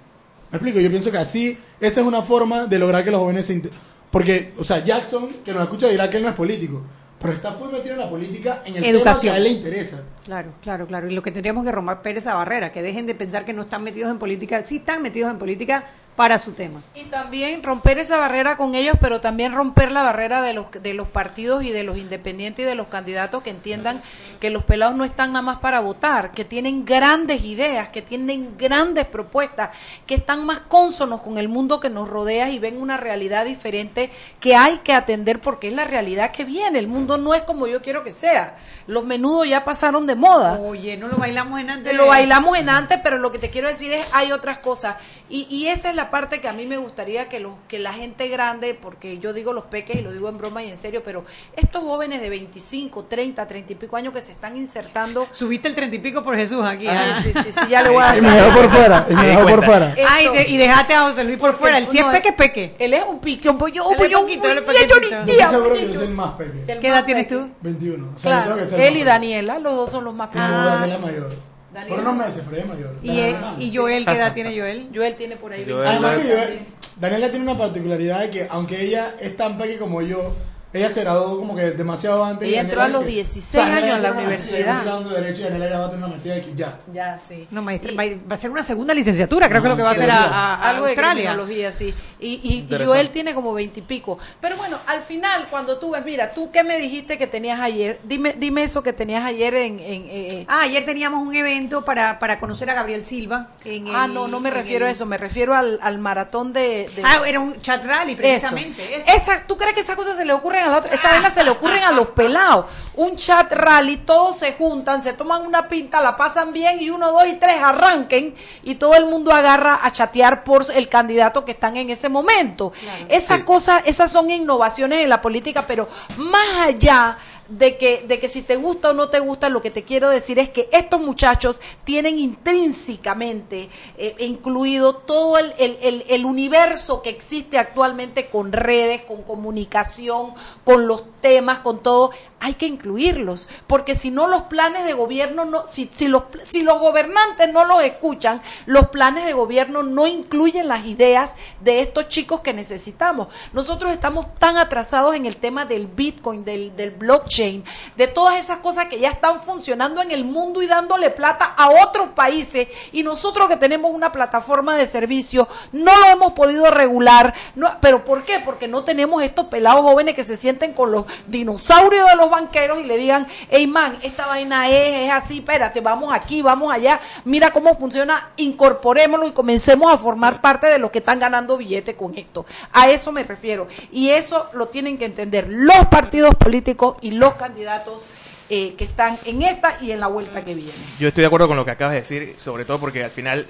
Speaker 11: ¿Me explico? Yo pienso que así, esa es una forma de lograr que los jóvenes se... Porque, o sea, Jackson, que nos escucha, dirá que él no es político, pero está full metido en la política en el
Speaker 4: Educación.
Speaker 11: tema que a él le interesa.
Speaker 4: Claro, claro, claro. Y lo que tendríamos que romper esa barrera, que dejen de pensar que no están metidos en política, sí están metidos en política para su tema.
Speaker 3: Y también romper esa barrera con ellos, pero también romper la barrera de los, de los partidos y de los independientes y de los candidatos que entiendan que los pelados no están nada más para votar, que tienen grandes ideas, que tienen grandes propuestas, que están más cónsonos con el mundo que nos rodea y ven una realidad diferente que hay que atender porque es la realidad que viene. El mundo no es como yo quiero que sea. Los menudos ya pasaron de moda.
Speaker 4: Oye, no lo bailamos en antes.
Speaker 3: Te lo bailamos en antes, pero lo que te quiero decir es hay otras cosas. Y, y esa es la la parte que a mí me gustaría que los que la gente grande, porque yo digo los peques y lo digo en broma y en serio, pero estos jóvenes de 25, 30, 30 y pico años que se están insertando.
Speaker 4: Subiste el 30 y pico por Jesús aquí.
Speaker 3: Sí,
Speaker 4: ah.
Speaker 3: sí, sí, sí, ya le voy a
Speaker 11: Y me dejó por fuera, y me dejó por fuera.
Speaker 4: Ah, y,
Speaker 3: Esto-
Speaker 4: de- y dejaste a José Luis por fuera. El si es
Speaker 3: No,
Speaker 4: peque, es peque.
Speaker 3: Él es un pique, un pollo, un pollo, un
Speaker 11: seguro que yo soy el más pequeño.
Speaker 3: El
Speaker 4: ¿Qué edad tienes
Speaker 3: peque.
Speaker 4: tú?
Speaker 11: 21. O sea,
Speaker 3: Claro, él
Speaker 11: más
Speaker 3: y Daniela, los dos son los más
Speaker 11: pequeño.
Speaker 3: pequeños.
Speaker 11: No, Daniela mayor. Por unos meses, pero es mayor.
Speaker 4: ¿Y, él- y Joel, ¿qué edad tiene Joel? [LAUGHS]
Speaker 3: Joel tiene por ahí
Speaker 6: Joel,
Speaker 3: 20.
Speaker 11: Además que yo- Daniela tiene una particularidad de que, aunque ella es tan pequeña como yo, ella se graduó como que demasiado antes. y
Speaker 3: Ella entró a los
Speaker 11: que-
Speaker 3: 16
Speaker 11: Daniela
Speaker 3: años en la universidad.
Speaker 11: Estudiando Derecho y ya va a tener una maestría de que ya.
Speaker 3: Ya, sí.
Speaker 4: No, maestra, va, va a ser una segunda licenciatura, creo que es lo que va a hacer a, a- a
Speaker 3: algo de
Speaker 4: Australia.
Speaker 3: criminología, sí. Y, y- y. Joel tiene como veintipico. Pero bueno, al final, cuando tú ves, mira, tú qué me dijiste que tenías ayer, dime, dime eso que tenías ayer en... en, eh,
Speaker 4: Ah, ayer teníamos un evento para, para conocer a Gabriel Silva. En
Speaker 3: ah,
Speaker 4: el-
Speaker 3: no, no me refiero
Speaker 4: el-
Speaker 3: a eso, me refiero al, al maratón de... de-
Speaker 4: Ah, era un chat rally,
Speaker 3: Eso.
Speaker 4: precisamente. eso.
Speaker 3: Esa, ¿Tú crees que esas cosas se le ocurren a? Esa vaina se le ocurren a los pelados. Un chat rally, todos se juntan, se toman una pinta, la pasan bien y uno, dos y tres arranquen y todo el mundo agarra a chatear por el candidato que están en ese momento. Esas cosas, esas son innovaciones en la política, pero más allá de que, de que si te gusta o no te gusta, lo que te quiero decir es que estos muchachos tienen intrínsecamente eh, incluido todo el, el- el- el universo que existe actualmente con redes, con comunicación, con los temas, con todo. Hay que incluirlos, porque si no los planes de gobierno, no, si, si, los, si los gobernantes no los escuchan, los planes de gobierno no incluyen las ideas de estos chicos que necesitamos. Nosotros estamos tan atrasados en el tema del Bitcoin, del, del blockchain, de todas esas cosas que ya están funcionando en el mundo y dándole plata a otros países y nosotros que tenemos una plataforma de servicio no lo hemos podido regular. No, ¿Pero por qué? Porque no tenemos estos pelados jóvenes que se sienten con los dinosaurios de los banqueros y le digan, hey man, esta vaina es, es así, espérate, vamos aquí, vamos allá, mira cómo funciona, incorporémoslo y comencemos a formar parte de los que están ganando billetes con esto. A eso me refiero. Y eso lo tienen que entender los partidos políticos y los candidatos eh, que están en esta y en la vuelta que viene.
Speaker 6: Yo estoy de acuerdo con lo que acabas de decir, sobre todo porque al final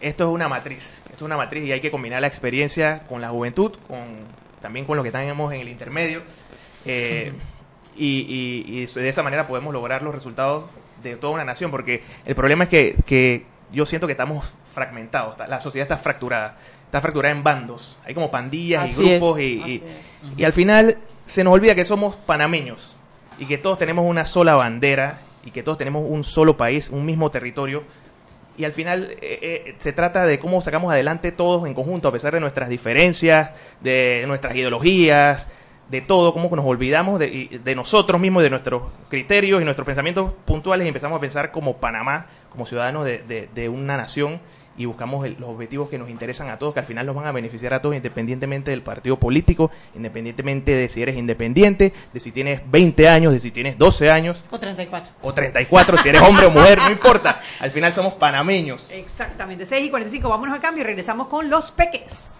Speaker 6: esto es una matriz, esto es una matriz y hay que combinar la experiencia con la juventud, con también con lo que tenemos en el intermedio, eh, [LAUGHS] y, y- y de esa manera podemos lograr los resultados de toda una nación, porque el problema es que, que yo siento que estamos fragmentados, la sociedad está fracturada, está fracturada en bandos, hay como pandillas
Speaker 3: Así
Speaker 6: y grupos
Speaker 3: es,
Speaker 6: y, y- y al final se nos olvida que somos panameños y que todos tenemos una sola bandera y que todos tenemos un solo país, un mismo territorio. Y al final eh, eh, se trata de cómo sacamos adelante todos en conjunto, a pesar de nuestras diferencias, de nuestras ideologías, de todo, cómo nos olvidamos de, de nosotros mismos, de nuestros criterios y nuestros pensamientos puntuales y empezamos a pensar como Panamá, como ciudadanos de, de- de una nación y buscamos el- los objetivos que nos interesan a todos, que al final nos van a beneficiar a todos independientemente del partido político, independientemente de si eres independiente, de si tienes 20 años, de si tienes 12 años
Speaker 4: O 34.
Speaker 6: o 34, si eres hombre o mujer, no importa. [LAUGHS] Al final somos panameños.
Speaker 4: Exactamente. 6 y 45. Vámonos al cambio y regresamos con los peques.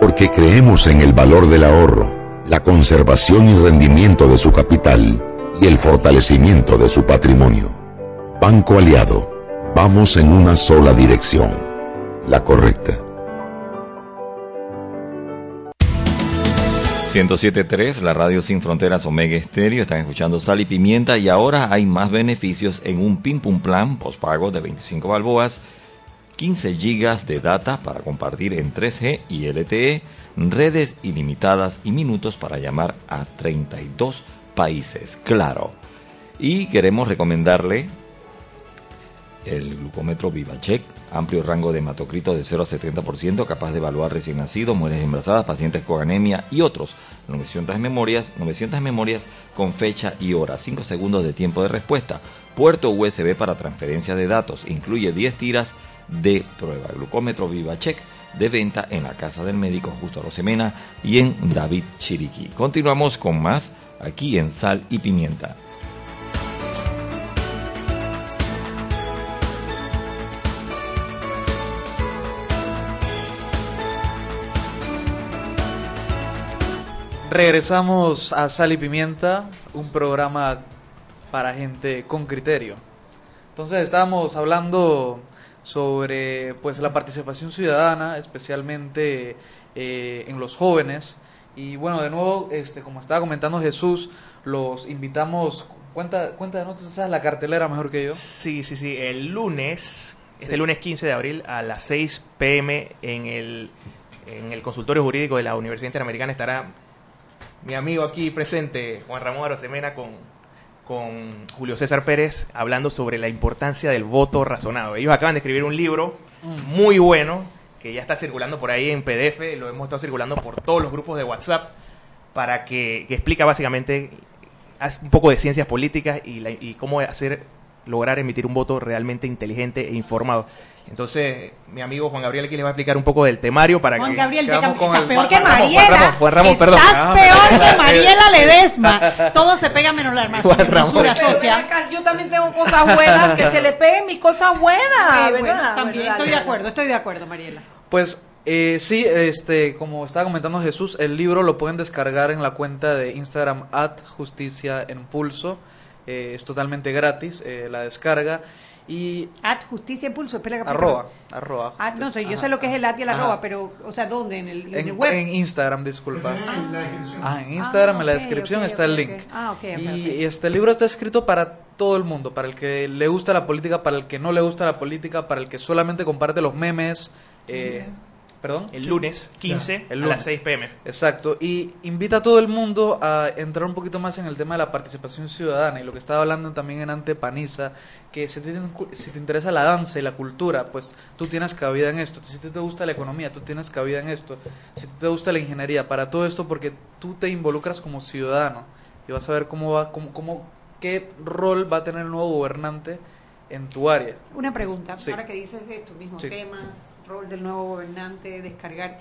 Speaker 2: porque creemos en el valor del ahorro, la conservación y rendimiento de su capital y el fortalecimiento de su patrimonio. Banco Aliado, vamos en una sola dirección, la correcta.
Speaker 1: 107.3, la radio sin fronteras Omega Estéreo, están escuchando Sal y Pimienta y ahora hay más beneficios en un Pim Pum Plan postpago de 25 balboas, 15 gigas de data para compartir en 3G y LTE, redes ilimitadas y minutos para llamar a 32 países, claro. Y queremos recomendarle el glucómetro VivaCheck, amplio rango de hematocrito de 0 a 70%, capaz de evaluar recién nacidos, mujeres embarazadas, pacientes con anemia y otros. 900 memorias, 900 memorias con fecha y hora, 5 segundos de tiempo de respuesta. Puerto USB para transferencia de datos, incluye 10 tiras de prueba. Glucómetro VivaCheck de venta en la casa del médico Justo Rosemena y en David Chiriquí. Continuamos con más aquí en Sal y Pimienta.
Speaker 7: Regresamos a Sal y Pimienta, un programa para gente con criterio. Entonces estábamos hablando sobre pues la participación ciudadana, especialmente eh, en los jóvenes. Y bueno, de nuevo, este, como estaba comentando Jesús, los invitamos. Cuenta, cuenta de nosotros, ¿sabes la cartelera mejor que yo?
Speaker 6: Sí, sí, sí. El lunes, este lunes 15 de abril a las 6 pm en el, en el consultorio jurídico de la Universidad Interamericana estará mi amigo aquí presente, Juan Ramón Arosemena, con, con Julio César Pérez, hablando sobre la importancia del voto razonado. Ellos acaban de escribir un libro muy bueno que ya está circulando por ahí en PDF, lo hemos estado circulando por todos los grupos de WhatsApp, para que, que explica básicamente un poco de ciencias políticas y, la- y cómo hacer lograr emitir un voto realmente inteligente e informado. Entonces, mi amigo Juan Gabriel aquí les va a explicar un poco del temario para
Speaker 4: Juan
Speaker 6: que...
Speaker 4: Gabriel, llega-
Speaker 6: con
Speaker 4: estás
Speaker 6: el-
Speaker 4: peor que
Speaker 6: Juan
Speaker 4: Mariela.
Speaker 6: Juan Ramón, Juan Ramón, perdón.
Speaker 4: Estás
Speaker 6: Ah,
Speaker 4: peor que Mariela Ledesma. [LAUGHS] Todo se pega menos la
Speaker 6: Juan
Speaker 4: social.
Speaker 3: acá, yo también tengo cosas buenas, que se le peguen mis cosas buenas,
Speaker 4: Ok,
Speaker 3: ¿verdad?
Speaker 4: bueno, también
Speaker 3: ¿Verdad?
Speaker 4: estoy de acuerdo, estoy de acuerdo, Mariela.
Speaker 7: Pues eh, sí, este, como estaba comentando Jesús, el libro lo pueden descargar en la cuenta de Instagram at Justicia en Pulso. Eh, es totalmente gratis eh, la descarga. Y
Speaker 4: At Justicia Impulso, espera que
Speaker 7: arroba, arroba.
Speaker 4: Ah, no sé, yo
Speaker 7: Ajá.
Speaker 4: sé lo que es el at y el
Speaker 7: Ajá.
Speaker 4: arroba, pero, o sea, ¿dónde? En el, en el
Speaker 7: En,
Speaker 4: web.
Speaker 7: en Instagram, disculpa. Ah, en Instagram, en la descripción
Speaker 4: ok,
Speaker 7: está
Speaker 4: ok,
Speaker 7: el link.
Speaker 4: Ah, ok, ok,
Speaker 7: y este libro está escrito para todo el mundo, para el que le gusta la política, para el que no le gusta la política, para el que solamente comparte los memes. Eh, ¿Perdón?
Speaker 6: El lunes 15
Speaker 7: El
Speaker 6: a las
Speaker 7: lunes.
Speaker 6: 6 pm.
Speaker 7: Exacto, y invita a todo el mundo a entrar un poquito más en el tema de la participación ciudadana y lo que estaba hablando también en Antepaniza, que si te, si te interesa la danza y la cultura, pues tú tienes cabida en esto, si te, te gusta la economía, tú tienes cabida en esto, si te gusta la ingeniería, para todo esto porque tú te involucras como ciudadano y vas a ver cómo va, cómo, cómo, qué rol va a tener el nuevo gobernante en tu área.
Speaker 4: Una pregunta,
Speaker 7: Sí.
Speaker 4: ahora que dices estos mismos
Speaker 7: Sí.
Speaker 4: temas, rol del nuevo gobernante, descargar.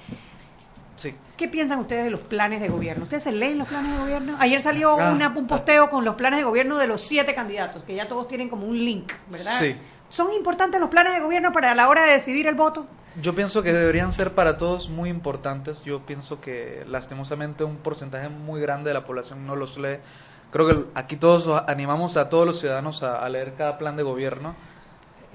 Speaker 7: Sí.
Speaker 4: ¿Qué piensan ustedes de los planes de gobierno? ¿Ustedes se leen los planes de gobierno? Ayer salió
Speaker 7: Ah.
Speaker 4: una- un posteo con los planes de gobierno de los siete candidatos, que ya todos tienen como un link, ¿verdad?
Speaker 7: Sí.
Speaker 4: ¿Son importantes los planes de gobierno para la hora de decidir el voto?
Speaker 7: Yo pienso que deberían ser para todos muy importantes. Yo pienso que lastimosamente un porcentaje muy grande de la población no los lee. Creo que aquí todos animamos a todos los ciudadanos a, a leer cada plan de gobierno.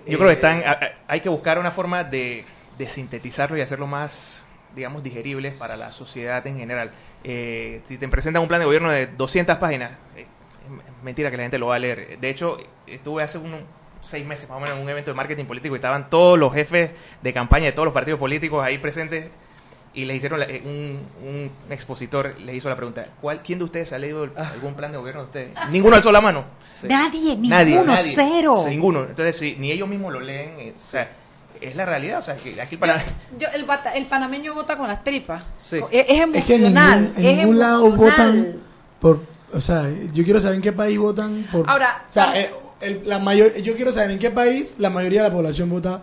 Speaker 6: Yo creo que
Speaker 7: Eh,
Speaker 6: están, hay que buscar una forma de, de sintetizarlo y hacerlo más digamos, digeribles para la sociedad en general. Eh, si te presentan un plan de gobierno de 200 páginas, eh, es mentira que la gente lo va a leer. De hecho, estuve hace unos seis meses más o menos en un evento de marketing político y estaban todos los jefes de campaña de todos los partidos políticos ahí presentes y le hicieron la- eh, un, un expositor le hizo la pregunta ¿cuál, ¿quién de ustedes ha leído el- algún plan de gobierno de ustedes? ninguno alzó la mano
Speaker 4: Nadie,
Speaker 6: Nadie,
Speaker 4: ninguno,
Speaker 6: nadie.
Speaker 4: cero.
Speaker 6: Sí, ninguno entonces si ni ellos mismos lo leen eh, o sea es la realidad o sea que aquí para
Speaker 3: Yo, el, bata- el panameño vota con las tripas.
Speaker 6: Sí.
Speaker 3: Es, es
Speaker 11: Es que en
Speaker 3: emocional.
Speaker 11: ningún, en
Speaker 3: es
Speaker 11: ningún lado
Speaker 3: emocional.
Speaker 11: votan por. O sea, yo quiero saber en qué país votan por.
Speaker 3: Ahora,
Speaker 11: o sea, eh, el- la mayor, yo quiero saber en qué país la mayoría de la población vota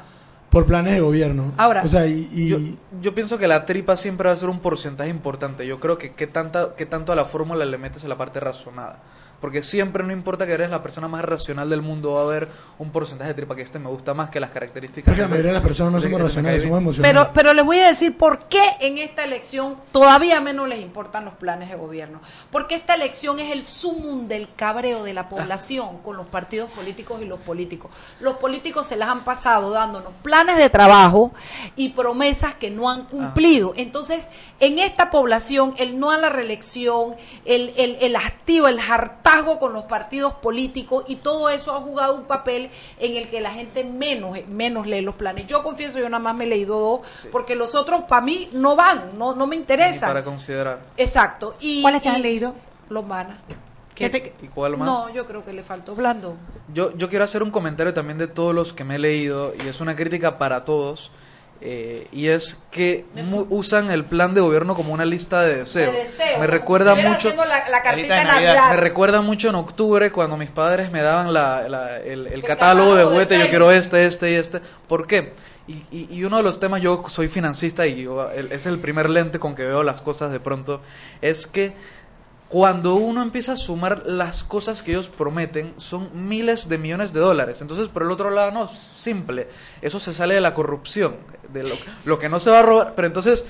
Speaker 11: por planes de gobierno.
Speaker 7: Ahora,
Speaker 11: o sea, y, y-
Speaker 7: yo, yo pienso que la tripa siempre va a ser un porcentaje importante. Yo creo que qué, tanta, qué tanto a la fórmula le metes a la parte razonada. Porque siempre, no importa que eres la persona más racional del mundo, va a haber un porcentaje de tripa que este me gusta más que las características.
Speaker 11: porque la mayoría de las personas no somos racionales, somos emocionales.
Speaker 3: Pero, pero les voy a decir por qué en esta elección todavía menos les importan los planes de gobierno. Porque esta elección es el sumum del cabreo de la población con los partidos políticos y los políticos. Los políticos se las han pasado dándonos planes de trabajo y promesas que no han cumplido. Entonces, en esta población, el no a la reelección, el, el, el hastío, el hartazgo con los partidos políticos y todo eso ha jugado un papel en el que la gente menos, menos lee los planes. Yo confieso, yo nada más me he leído dos, porque los otros para mí no van, no, no me
Speaker 7: Ni
Speaker 3: interesan.
Speaker 7: para considerar.
Speaker 3: Exacto. Y,
Speaker 4: ¿Cuáles te has leído?
Speaker 3: Los manas.
Speaker 4: ¿Qué te-
Speaker 7: ¿Y cuál más?
Speaker 3: No, yo creo que le faltó blando.
Speaker 7: Yo, yo quiero hacer un comentario también de todos los que me he leído, y es una crítica para todos, eh, y es que mu- usan el plan de gobierno como una lista de deseos.
Speaker 3: De deseos.
Speaker 7: Me recuerda mucho...
Speaker 3: la, la cartita
Speaker 6: Navidad.
Speaker 7: Me recuerda mucho en octubre cuando mis padres me daban la, la- el, el catálogo de
Speaker 3: catálogo de
Speaker 7: juguete, yo quiero este, este y este. ¿Por qué? Y, y- y uno de los temas, yo soy financista y yo, el- es el primer lente con que veo las cosas de pronto, es que cuando uno empieza a sumar las cosas que ellos prometen, son miles de millones de dólares. Entonces, por el otro lado, no, simple. Eso se sale de la corrupción, de lo, lo que no se va a robar. Pero entonces,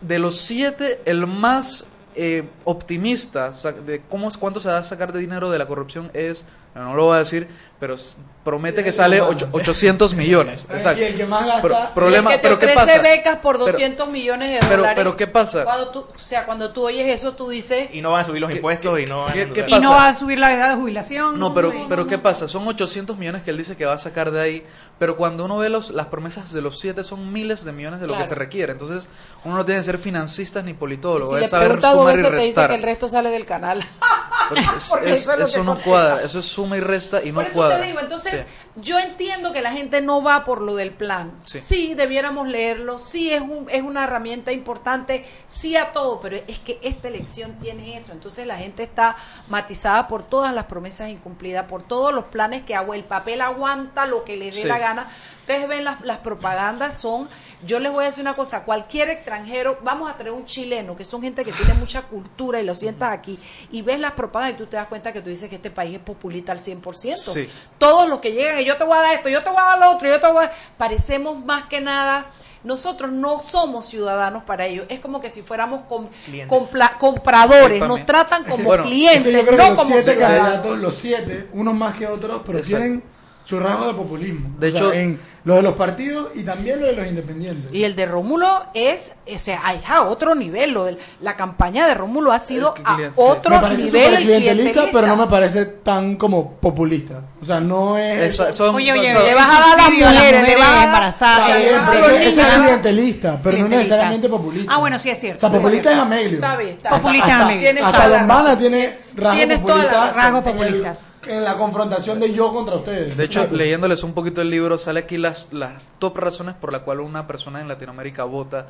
Speaker 7: de los siete, el más eh, optimista de cómo cuánto se va a sacar de dinero de la corrupción es, no, no lo voy a decir, pero promete que sale ocho- 800 [LAUGHS] millones. Exacto.
Speaker 11: Y el que más gasta-
Speaker 7: Pro- problema,
Speaker 3: Y el que te
Speaker 7: pero ¿qué
Speaker 3: ofrece
Speaker 7: pasa?
Speaker 3: becas por
Speaker 7: Pero-
Speaker 3: 200 millones de
Speaker 7: pero-
Speaker 3: dólares.
Speaker 7: pero ¿qué pasa?
Speaker 3: Cuando tú, o sea, cuando tú oyes eso, tú dices...
Speaker 6: y no van a subir los impuestos y no van
Speaker 7: qué-
Speaker 6: a-
Speaker 4: Y no va a subir la edad de jubilación.
Speaker 7: No, pero, pero ¿qué pasa? Son 800 millones que él dice que va a sacar de ahí, pero cuando uno ve los, las promesas de los siete son miles de millones de lo
Speaker 3: Claro.
Speaker 7: que se requiere. Entonces, uno no tiene que ser financista ni politólogo,
Speaker 3: si le
Speaker 7: es saber
Speaker 3: dos
Speaker 7: sumar y
Speaker 3: veces, te dice
Speaker 7: restar.
Speaker 3: que el resto sale del canal. [LAUGHS]
Speaker 7: Es- [LAUGHS] es-
Speaker 3: eso
Speaker 7: no cuadra, eso es suma y resta y no
Speaker 3: Por eso
Speaker 7: cuadra.
Speaker 3: te digo, entonces
Speaker 7: Sí.
Speaker 3: yo entiendo que la gente no va por lo del plan.
Speaker 7: Sí.
Speaker 3: Sí. debiéramos leerlo, sí es, un, es una herramienta importante, sí a todo, pero es que esta elección tiene eso. Entonces la gente está matizada por todas las promesas incumplidas, por todos los planes que hago. El papel aguanta lo que le dé
Speaker 7: Sí.
Speaker 3: la gana. Ustedes ven las, las propagandas, son, yo les voy a decir una cosa, cualquier extranjero, vamos a traer un chileno, que son gente que tiene mucha cultura y lo sientas aquí, y ves las propagandas y tú te das cuenta que tú dices que este país es populista al 100%.
Speaker 7: Sí.
Speaker 3: Todos los que llegan, y yo te voy a dar esto, yo te voy a dar lo otro, yo te voy a... Parecemos más que nada... Nosotros no somos ciudadanos para ellos. Es como que si fuéramos com- compla- compradores. Nos tratan como [LAUGHS]
Speaker 7: Bueno,
Speaker 11: Es
Speaker 3: clientes,
Speaker 11: que yo creo
Speaker 3: no
Speaker 11: que los
Speaker 3: como
Speaker 11: siete
Speaker 3: ciudadanos.
Speaker 11: candidatos, los siete, unos más que otros, pero
Speaker 7: Exacto.
Speaker 11: tienen su rasgo de populismo.
Speaker 7: De
Speaker 11: O sea,
Speaker 7: hecho-
Speaker 11: en lo de los partidos y también lo de los independientes.
Speaker 3: Y el de Rómulo es, o sea, hay a otro nivel. Lo de, la campaña de Rómulo ha sido
Speaker 7: El
Speaker 3: a
Speaker 7: cliente, sí.
Speaker 3: otro
Speaker 11: me
Speaker 3: nivel.
Speaker 11: clientelista, pero no me parece tan como populista. O sea, no es...
Speaker 7: Eso- son-
Speaker 4: Oye, oye,
Speaker 7: son-
Speaker 3: le vas a dar a las mujeres, le vas a
Speaker 4: embarazadas.
Speaker 3: Los
Speaker 11: eso- eso es
Speaker 3: ¿no?
Speaker 11: clientelista, pero no necesariamente populista.
Speaker 4: Ah, bueno, sí es
Speaker 11: O
Speaker 4: cierto.
Speaker 11: sea, populista es Ameglio.
Speaker 3: Está bien, está
Speaker 4: Populista
Speaker 3: bien.
Speaker 4: es.
Speaker 3: Tienes
Speaker 11: Hasta
Speaker 3: la
Speaker 11: Lombana tiene rasgos
Speaker 3: Tienes
Speaker 11: populistas.
Speaker 4: razón. Rasgos
Speaker 11: en el-
Speaker 4: populistas.
Speaker 11: En la confrontación de yo contra ustedes.
Speaker 7: De hecho, leyéndoles un poquito el libro, sale aquí las, las top razones por la cual una persona en Latinoamérica vota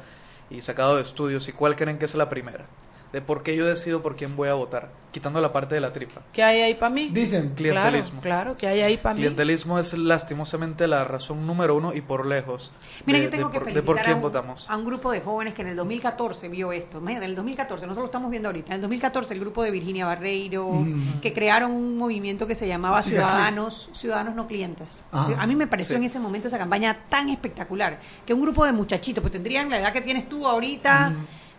Speaker 7: y sacado de estudios. ¿Y cuál creen que es la primera? De por qué yo decido por quién voy a votar, quitando la parte de la tripa.
Speaker 3: ¿Qué hay ahí para mí?
Speaker 11: Dicen,
Speaker 7: Clientelismo.
Speaker 3: Claro, claro, ¿qué hay ahí para mí?
Speaker 7: Clientelismo es lastimosamente la razón número uno y por lejos
Speaker 4: Mira,
Speaker 7: de,
Speaker 4: yo tengo
Speaker 7: de
Speaker 4: que
Speaker 7: por, de
Speaker 4: felicitar
Speaker 7: por quién
Speaker 4: a, un,
Speaker 7: votamos.
Speaker 4: a un grupo de jóvenes que en el 2014 vio esto. Imagínate, En el 2014, nosotros lo estamos viendo ahorita. En el 2014 el grupo de Virginia Barreiro,
Speaker 11: Mm.
Speaker 4: que crearon un movimiento que se llamaba
Speaker 11: Sí,
Speaker 4: Ciudadanos Ciudadanos No Clientes.
Speaker 11: Ah.
Speaker 4: A mí me pareció
Speaker 7: Sí.
Speaker 4: en ese momento esa campaña tan espectacular, que un grupo de muchachitos, pues tendrían la edad que tienes tú ahorita,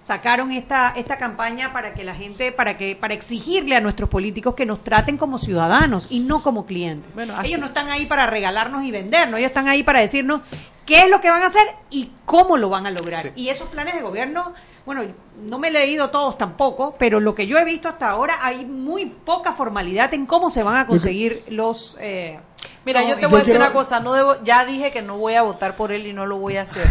Speaker 4: sacaron esta esta campaña para que la gente para que para exigirle a nuestros políticos que nos traten como ciudadanos y no como clientes.
Speaker 3: Bueno,
Speaker 4: ellos no están ahí para regalarnos y vendernos, ellos están ahí para decirnos qué es lo que van a hacer y cómo lo van a lograr. Y esos planes de gobierno, bueno, no me he leído todos tampoco, pero lo que yo he visto hasta ahora hay muy poca formalidad en cómo se van a conseguir los... Eh,
Speaker 3: Mira,
Speaker 4: no,
Speaker 3: yo te
Speaker 4: yo
Speaker 3: voy a decir
Speaker 4: quiero-
Speaker 3: una cosa, no debo, ya dije que no voy a votar por él y no lo voy a hacer.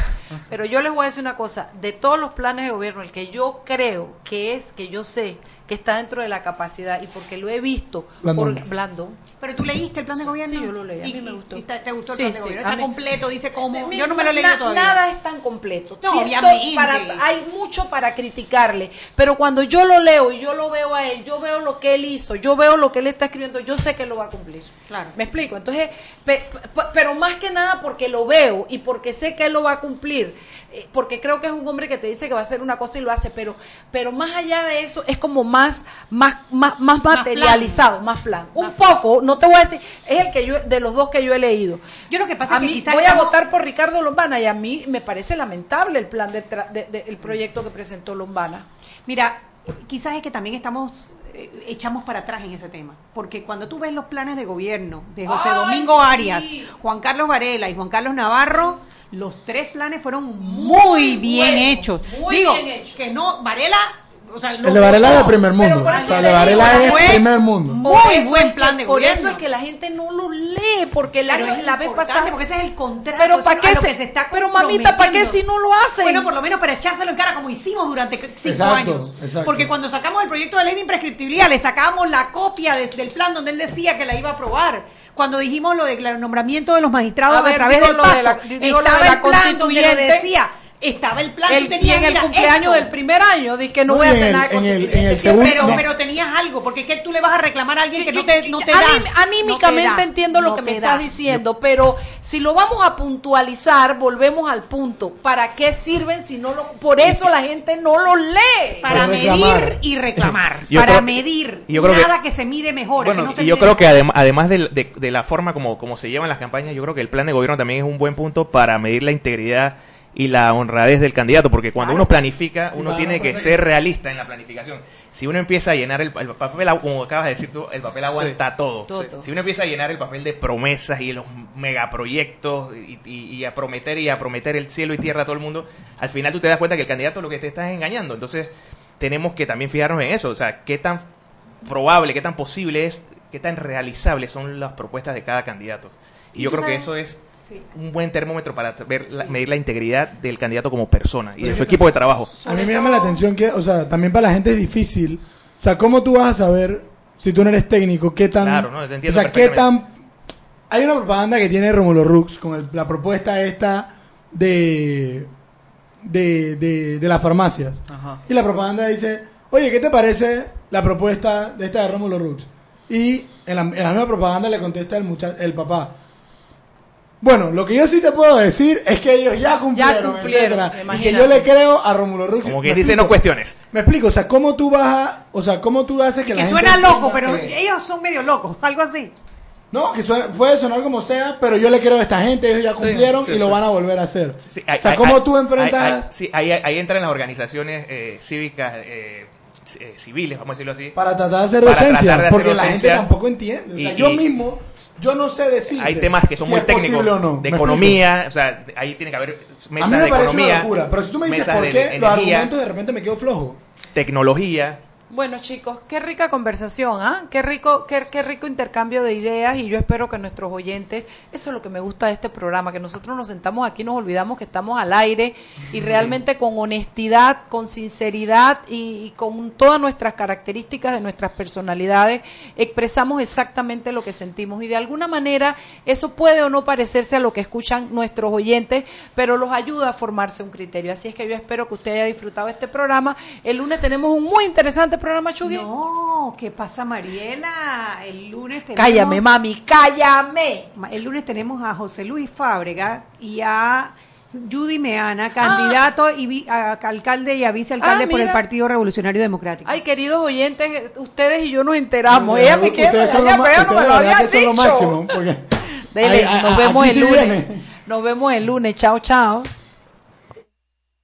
Speaker 3: Pero yo les voy a decir una cosa, de todos los planes de gobierno, el que yo creo que es, que yo sé que está dentro de la capacidad y porque lo he visto
Speaker 4: Blandón.
Speaker 3: por Blandón.
Speaker 4: Pero tú leíste el plan de gobierno.
Speaker 3: Sí, yo lo leí, a
Speaker 4: ¿Y-
Speaker 3: mí me gustó.
Speaker 4: y te, te gustó el
Speaker 3: Sí,
Speaker 4: plan de
Speaker 3: sí,
Speaker 4: gobierno? Está
Speaker 3: mí-
Speaker 4: completo, dice cómo.
Speaker 3: Mi-
Speaker 4: Yo no me lo he leído
Speaker 3: na-
Speaker 4: todavía.
Speaker 3: Nada es tan completo.
Speaker 4: No, obviamente.
Speaker 3: para- hay mucho para criticarle, pero cuando yo lo leo y yo lo veo a él, yo veo lo que él hizo, yo veo lo que él está escribiendo, yo sé que lo va a cumplir.
Speaker 4: Claro.
Speaker 3: ¿Me explico? Entonces, pe- pe- pero más que nada porque lo veo y porque sé que él lo va a cumplir, eh, porque creo que es un hombre que te dice que va a hacer una cosa y lo hace, pero pero más allá de eso es como más más más, más materializado, más plan. Un poco, no te voy a decir, es el que yo de los dos que yo he leído.
Speaker 4: Yo lo que pasa
Speaker 3: a
Speaker 4: es que
Speaker 3: mí
Speaker 4: quizás
Speaker 3: voy
Speaker 4: estamos-
Speaker 3: a votar por Ricardo Lombana y a mí me parece lamentable el plan de, tra- de- de- el proyecto que presentó Lombana.
Speaker 4: Mira, quizás es que también estamos eh, echamos para atrás en ese tema, porque cuando tú ves los planes de gobierno de José
Speaker 3: Ay,
Speaker 4: Domingo
Speaker 3: sí.
Speaker 4: Arias, Juan Carlos Varela y Juan Carlos Navarro, los tres planes fueron muy, bien
Speaker 3: buenos,
Speaker 4: hechos.
Speaker 3: muy
Speaker 4: Digo,
Speaker 3: bien hechos.
Speaker 4: que no Varela, o sea, lo
Speaker 11: El de Varela es de primer mundo.
Speaker 4: por
Speaker 11: O
Speaker 4: eso
Speaker 11: sea, el de Varela es primer mundo.
Speaker 4: Muy
Speaker 3: eso
Speaker 4: buen plan de
Speaker 3: Por eso es que la gente no lo lee, porque el
Speaker 4: Pero
Speaker 3: año,
Speaker 4: es
Speaker 3: la vez pasada...
Speaker 4: porque ese es el contrato.
Speaker 3: Pero ¿para qué
Speaker 4: lo
Speaker 3: se-
Speaker 4: se está
Speaker 3: pero, mamita, ¿para qué si no lo hacen?
Speaker 4: Bueno, por lo menos para echárselo en cara como hicimos durante cinco
Speaker 11: Exacto,
Speaker 4: años.
Speaker 11: exacto.
Speaker 4: Porque cuando sacamos el proyecto de ley de imprescriptibilidad, le sacábamos la copia de- del plan donde él decía que la iba a aprobar. Cuando dijimos lo del nombramiento de los magistrados
Speaker 3: A
Speaker 4: través del
Speaker 3: lo de la-
Speaker 4: pacto,
Speaker 3: lo de
Speaker 4: estaba
Speaker 3: la
Speaker 4: el plan donde lo
Speaker 3: constituyente.
Speaker 4: decía. Estaba el plan.
Speaker 3: El-
Speaker 4: tú tenías,
Speaker 3: y en el
Speaker 4: mira,
Speaker 3: cumpleaños
Speaker 4: esto.
Speaker 3: del primer año, di que no,
Speaker 11: No,
Speaker 3: voy a hacer
Speaker 11: el-
Speaker 3: nada
Speaker 11: en el- segundo-
Speaker 4: pero, pero tenías algo, porque es que tú le vas a reclamar a alguien que no te, no te
Speaker 3: Anim-
Speaker 4: da.
Speaker 3: anímicamente
Speaker 4: no te da,
Speaker 3: entiendo lo
Speaker 4: no
Speaker 3: que me estás diciendo, pero si lo vamos a puntualizar, volvemos al punto. ¿Para qué sirven si no lo... Por eso la gente no lo lee.
Speaker 4: Para medir y reclamar. [LAUGHS]
Speaker 6: Yo
Speaker 4: para
Speaker 6: creo-
Speaker 4: medir.
Speaker 6: yo creo que-
Speaker 4: Nada que, se mide mejor.
Speaker 6: Bueno,
Speaker 4: se
Speaker 6: y yo creo que adem- además del- de, de la forma como, como se llevan las campañas, yo creo que el plan de gobierno también es un buen punto para medir la integridad y la honradez del candidato, porque cuando uno planifica, uno
Speaker 11: Claro,
Speaker 6: tiene que ser realista en la planificación. Si uno empieza a llenar el, el papel, como acabas de decir tú, el papel aguanta todo.
Speaker 3: Todo.
Speaker 6: Si uno empieza a llenar el papel de promesas y de los megaproyectos y, y- y a prometer y a prometer el cielo y tierra a todo el mundo, al final tú te das cuenta que el candidato lo que te está es engañando. Entonces, tenemos que también fijarnos en eso. O sea, qué tan probable, qué tan posible es, qué tan realizables son las propuestas de cada candidato. Y
Speaker 4: Y
Speaker 6: yo creo que eso es
Speaker 4: Sí.
Speaker 6: un buen termómetro para ver la- medir la integridad del candidato como persona y de su equipo de trabajo.
Speaker 11: A mí me llama la atención que, o sea, también para la gente es difícil. O sea, ¿cómo tú vas a saber, si tú no eres técnico, qué tan...
Speaker 6: Claro, no, te
Speaker 11: o sea, qué tan... Hay una propaganda que tiene Romulo Rux con el- la propuesta esta de, de, de, de las farmacias.
Speaker 7: Ajá.
Speaker 11: Y la propaganda dice, oye, ¿qué te parece la propuesta de esta de Rómulo Rux? Y en la, en la misma propaganda le contesta el, mucha- el papá. Bueno, lo que yo sí te puedo decir es que ellos ya cumplieron,
Speaker 3: cumplieron,
Speaker 11: etcétera, y que yo le creo a Rómulo Rux.
Speaker 6: Como quien dice,
Speaker 11: explico.
Speaker 6: no cuestiones.
Speaker 11: Me explico, o sea, ¿cómo tú vas a, o sea, cómo tú haces que, la
Speaker 4: Que
Speaker 11: gente
Speaker 4: suena loco, pero
Speaker 11: Sí.
Speaker 4: ellos son medio locos, [LAUGHS] algo así.
Speaker 11: No, que suena- puede sonar como sea, pero yo le creo a esta gente, ellos ya cumplieron
Speaker 6: sí,
Speaker 11: y lo
Speaker 6: sí.
Speaker 11: van a volver a hacer.
Speaker 6: Sí, hay-
Speaker 11: o sea, ¿cómo
Speaker 6: hay-
Speaker 11: tú enfrentas?
Speaker 6: hay- hay- sí, ahí, ahí entran las organizaciones eh, cívicas eh, eh, civiles, vamos a decirlo así.
Speaker 11: Para tratar de hacer
Speaker 6: Para
Speaker 11: docencia,
Speaker 6: tratar de hacer
Speaker 11: porque la gente tampoco entiende. O sea,
Speaker 6: Y-
Speaker 11: yo
Speaker 6: y-
Speaker 11: mismo, yo no sé decir.
Speaker 6: Hay temas que son muy técnicos,
Speaker 11: no.
Speaker 6: de
Speaker 11: ¿Me
Speaker 6: economía, o sea, ahí tiene que haber
Speaker 11: A
Speaker 6: mesas
Speaker 11: mí me
Speaker 6: de
Speaker 11: parece
Speaker 6: economía,
Speaker 11: una locura, pero si tú me dices por qué, los
Speaker 6: energía,
Speaker 11: argumentos de repente me quedo flojo.
Speaker 6: tecnología.
Speaker 3: Bueno, chicos, qué rica conversación, ¿ah? Qué rico, qué, qué rico intercambio de ideas y yo espero que nuestros oyentes, eso es lo que me gusta de este programa, que nosotros nos sentamos aquí, nos olvidamos que estamos al aire y realmente con honestidad, con sinceridad y, y con todas nuestras características de nuestras personalidades expresamos exactamente lo que sentimos y de alguna manera eso puede o no parecerse a lo que escuchan nuestros oyentes, pero los ayuda a formarse un criterio. Así es que yo espero que usted haya disfrutado este programa. El lunes tenemos un muy interesante programa, Chugui.
Speaker 4: No, ¿qué pasa, Mariela? El lunes tenemos...
Speaker 3: Cállame, mami, cállame.
Speaker 4: El lunes tenemos a José Luis Fábrega y a Judy Meana, candidato y vi- a alcalde y a vicealcalde
Speaker 3: Ah,
Speaker 4: por el. Partido Revolucionario Democrático.
Speaker 3: Ay, queridos oyentes, ustedes y yo nos enteramos.
Speaker 11: No,
Speaker 3: Ella me pero no me lo había dicho.
Speaker 11: máximo, porque-
Speaker 3: Dele,
Speaker 11: Ay,
Speaker 3: nos vemos el
Speaker 11: sí
Speaker 3: lunes.
Speaker 11: viene.
Speaker 3: Nos vemos el lunes. Chao, chao.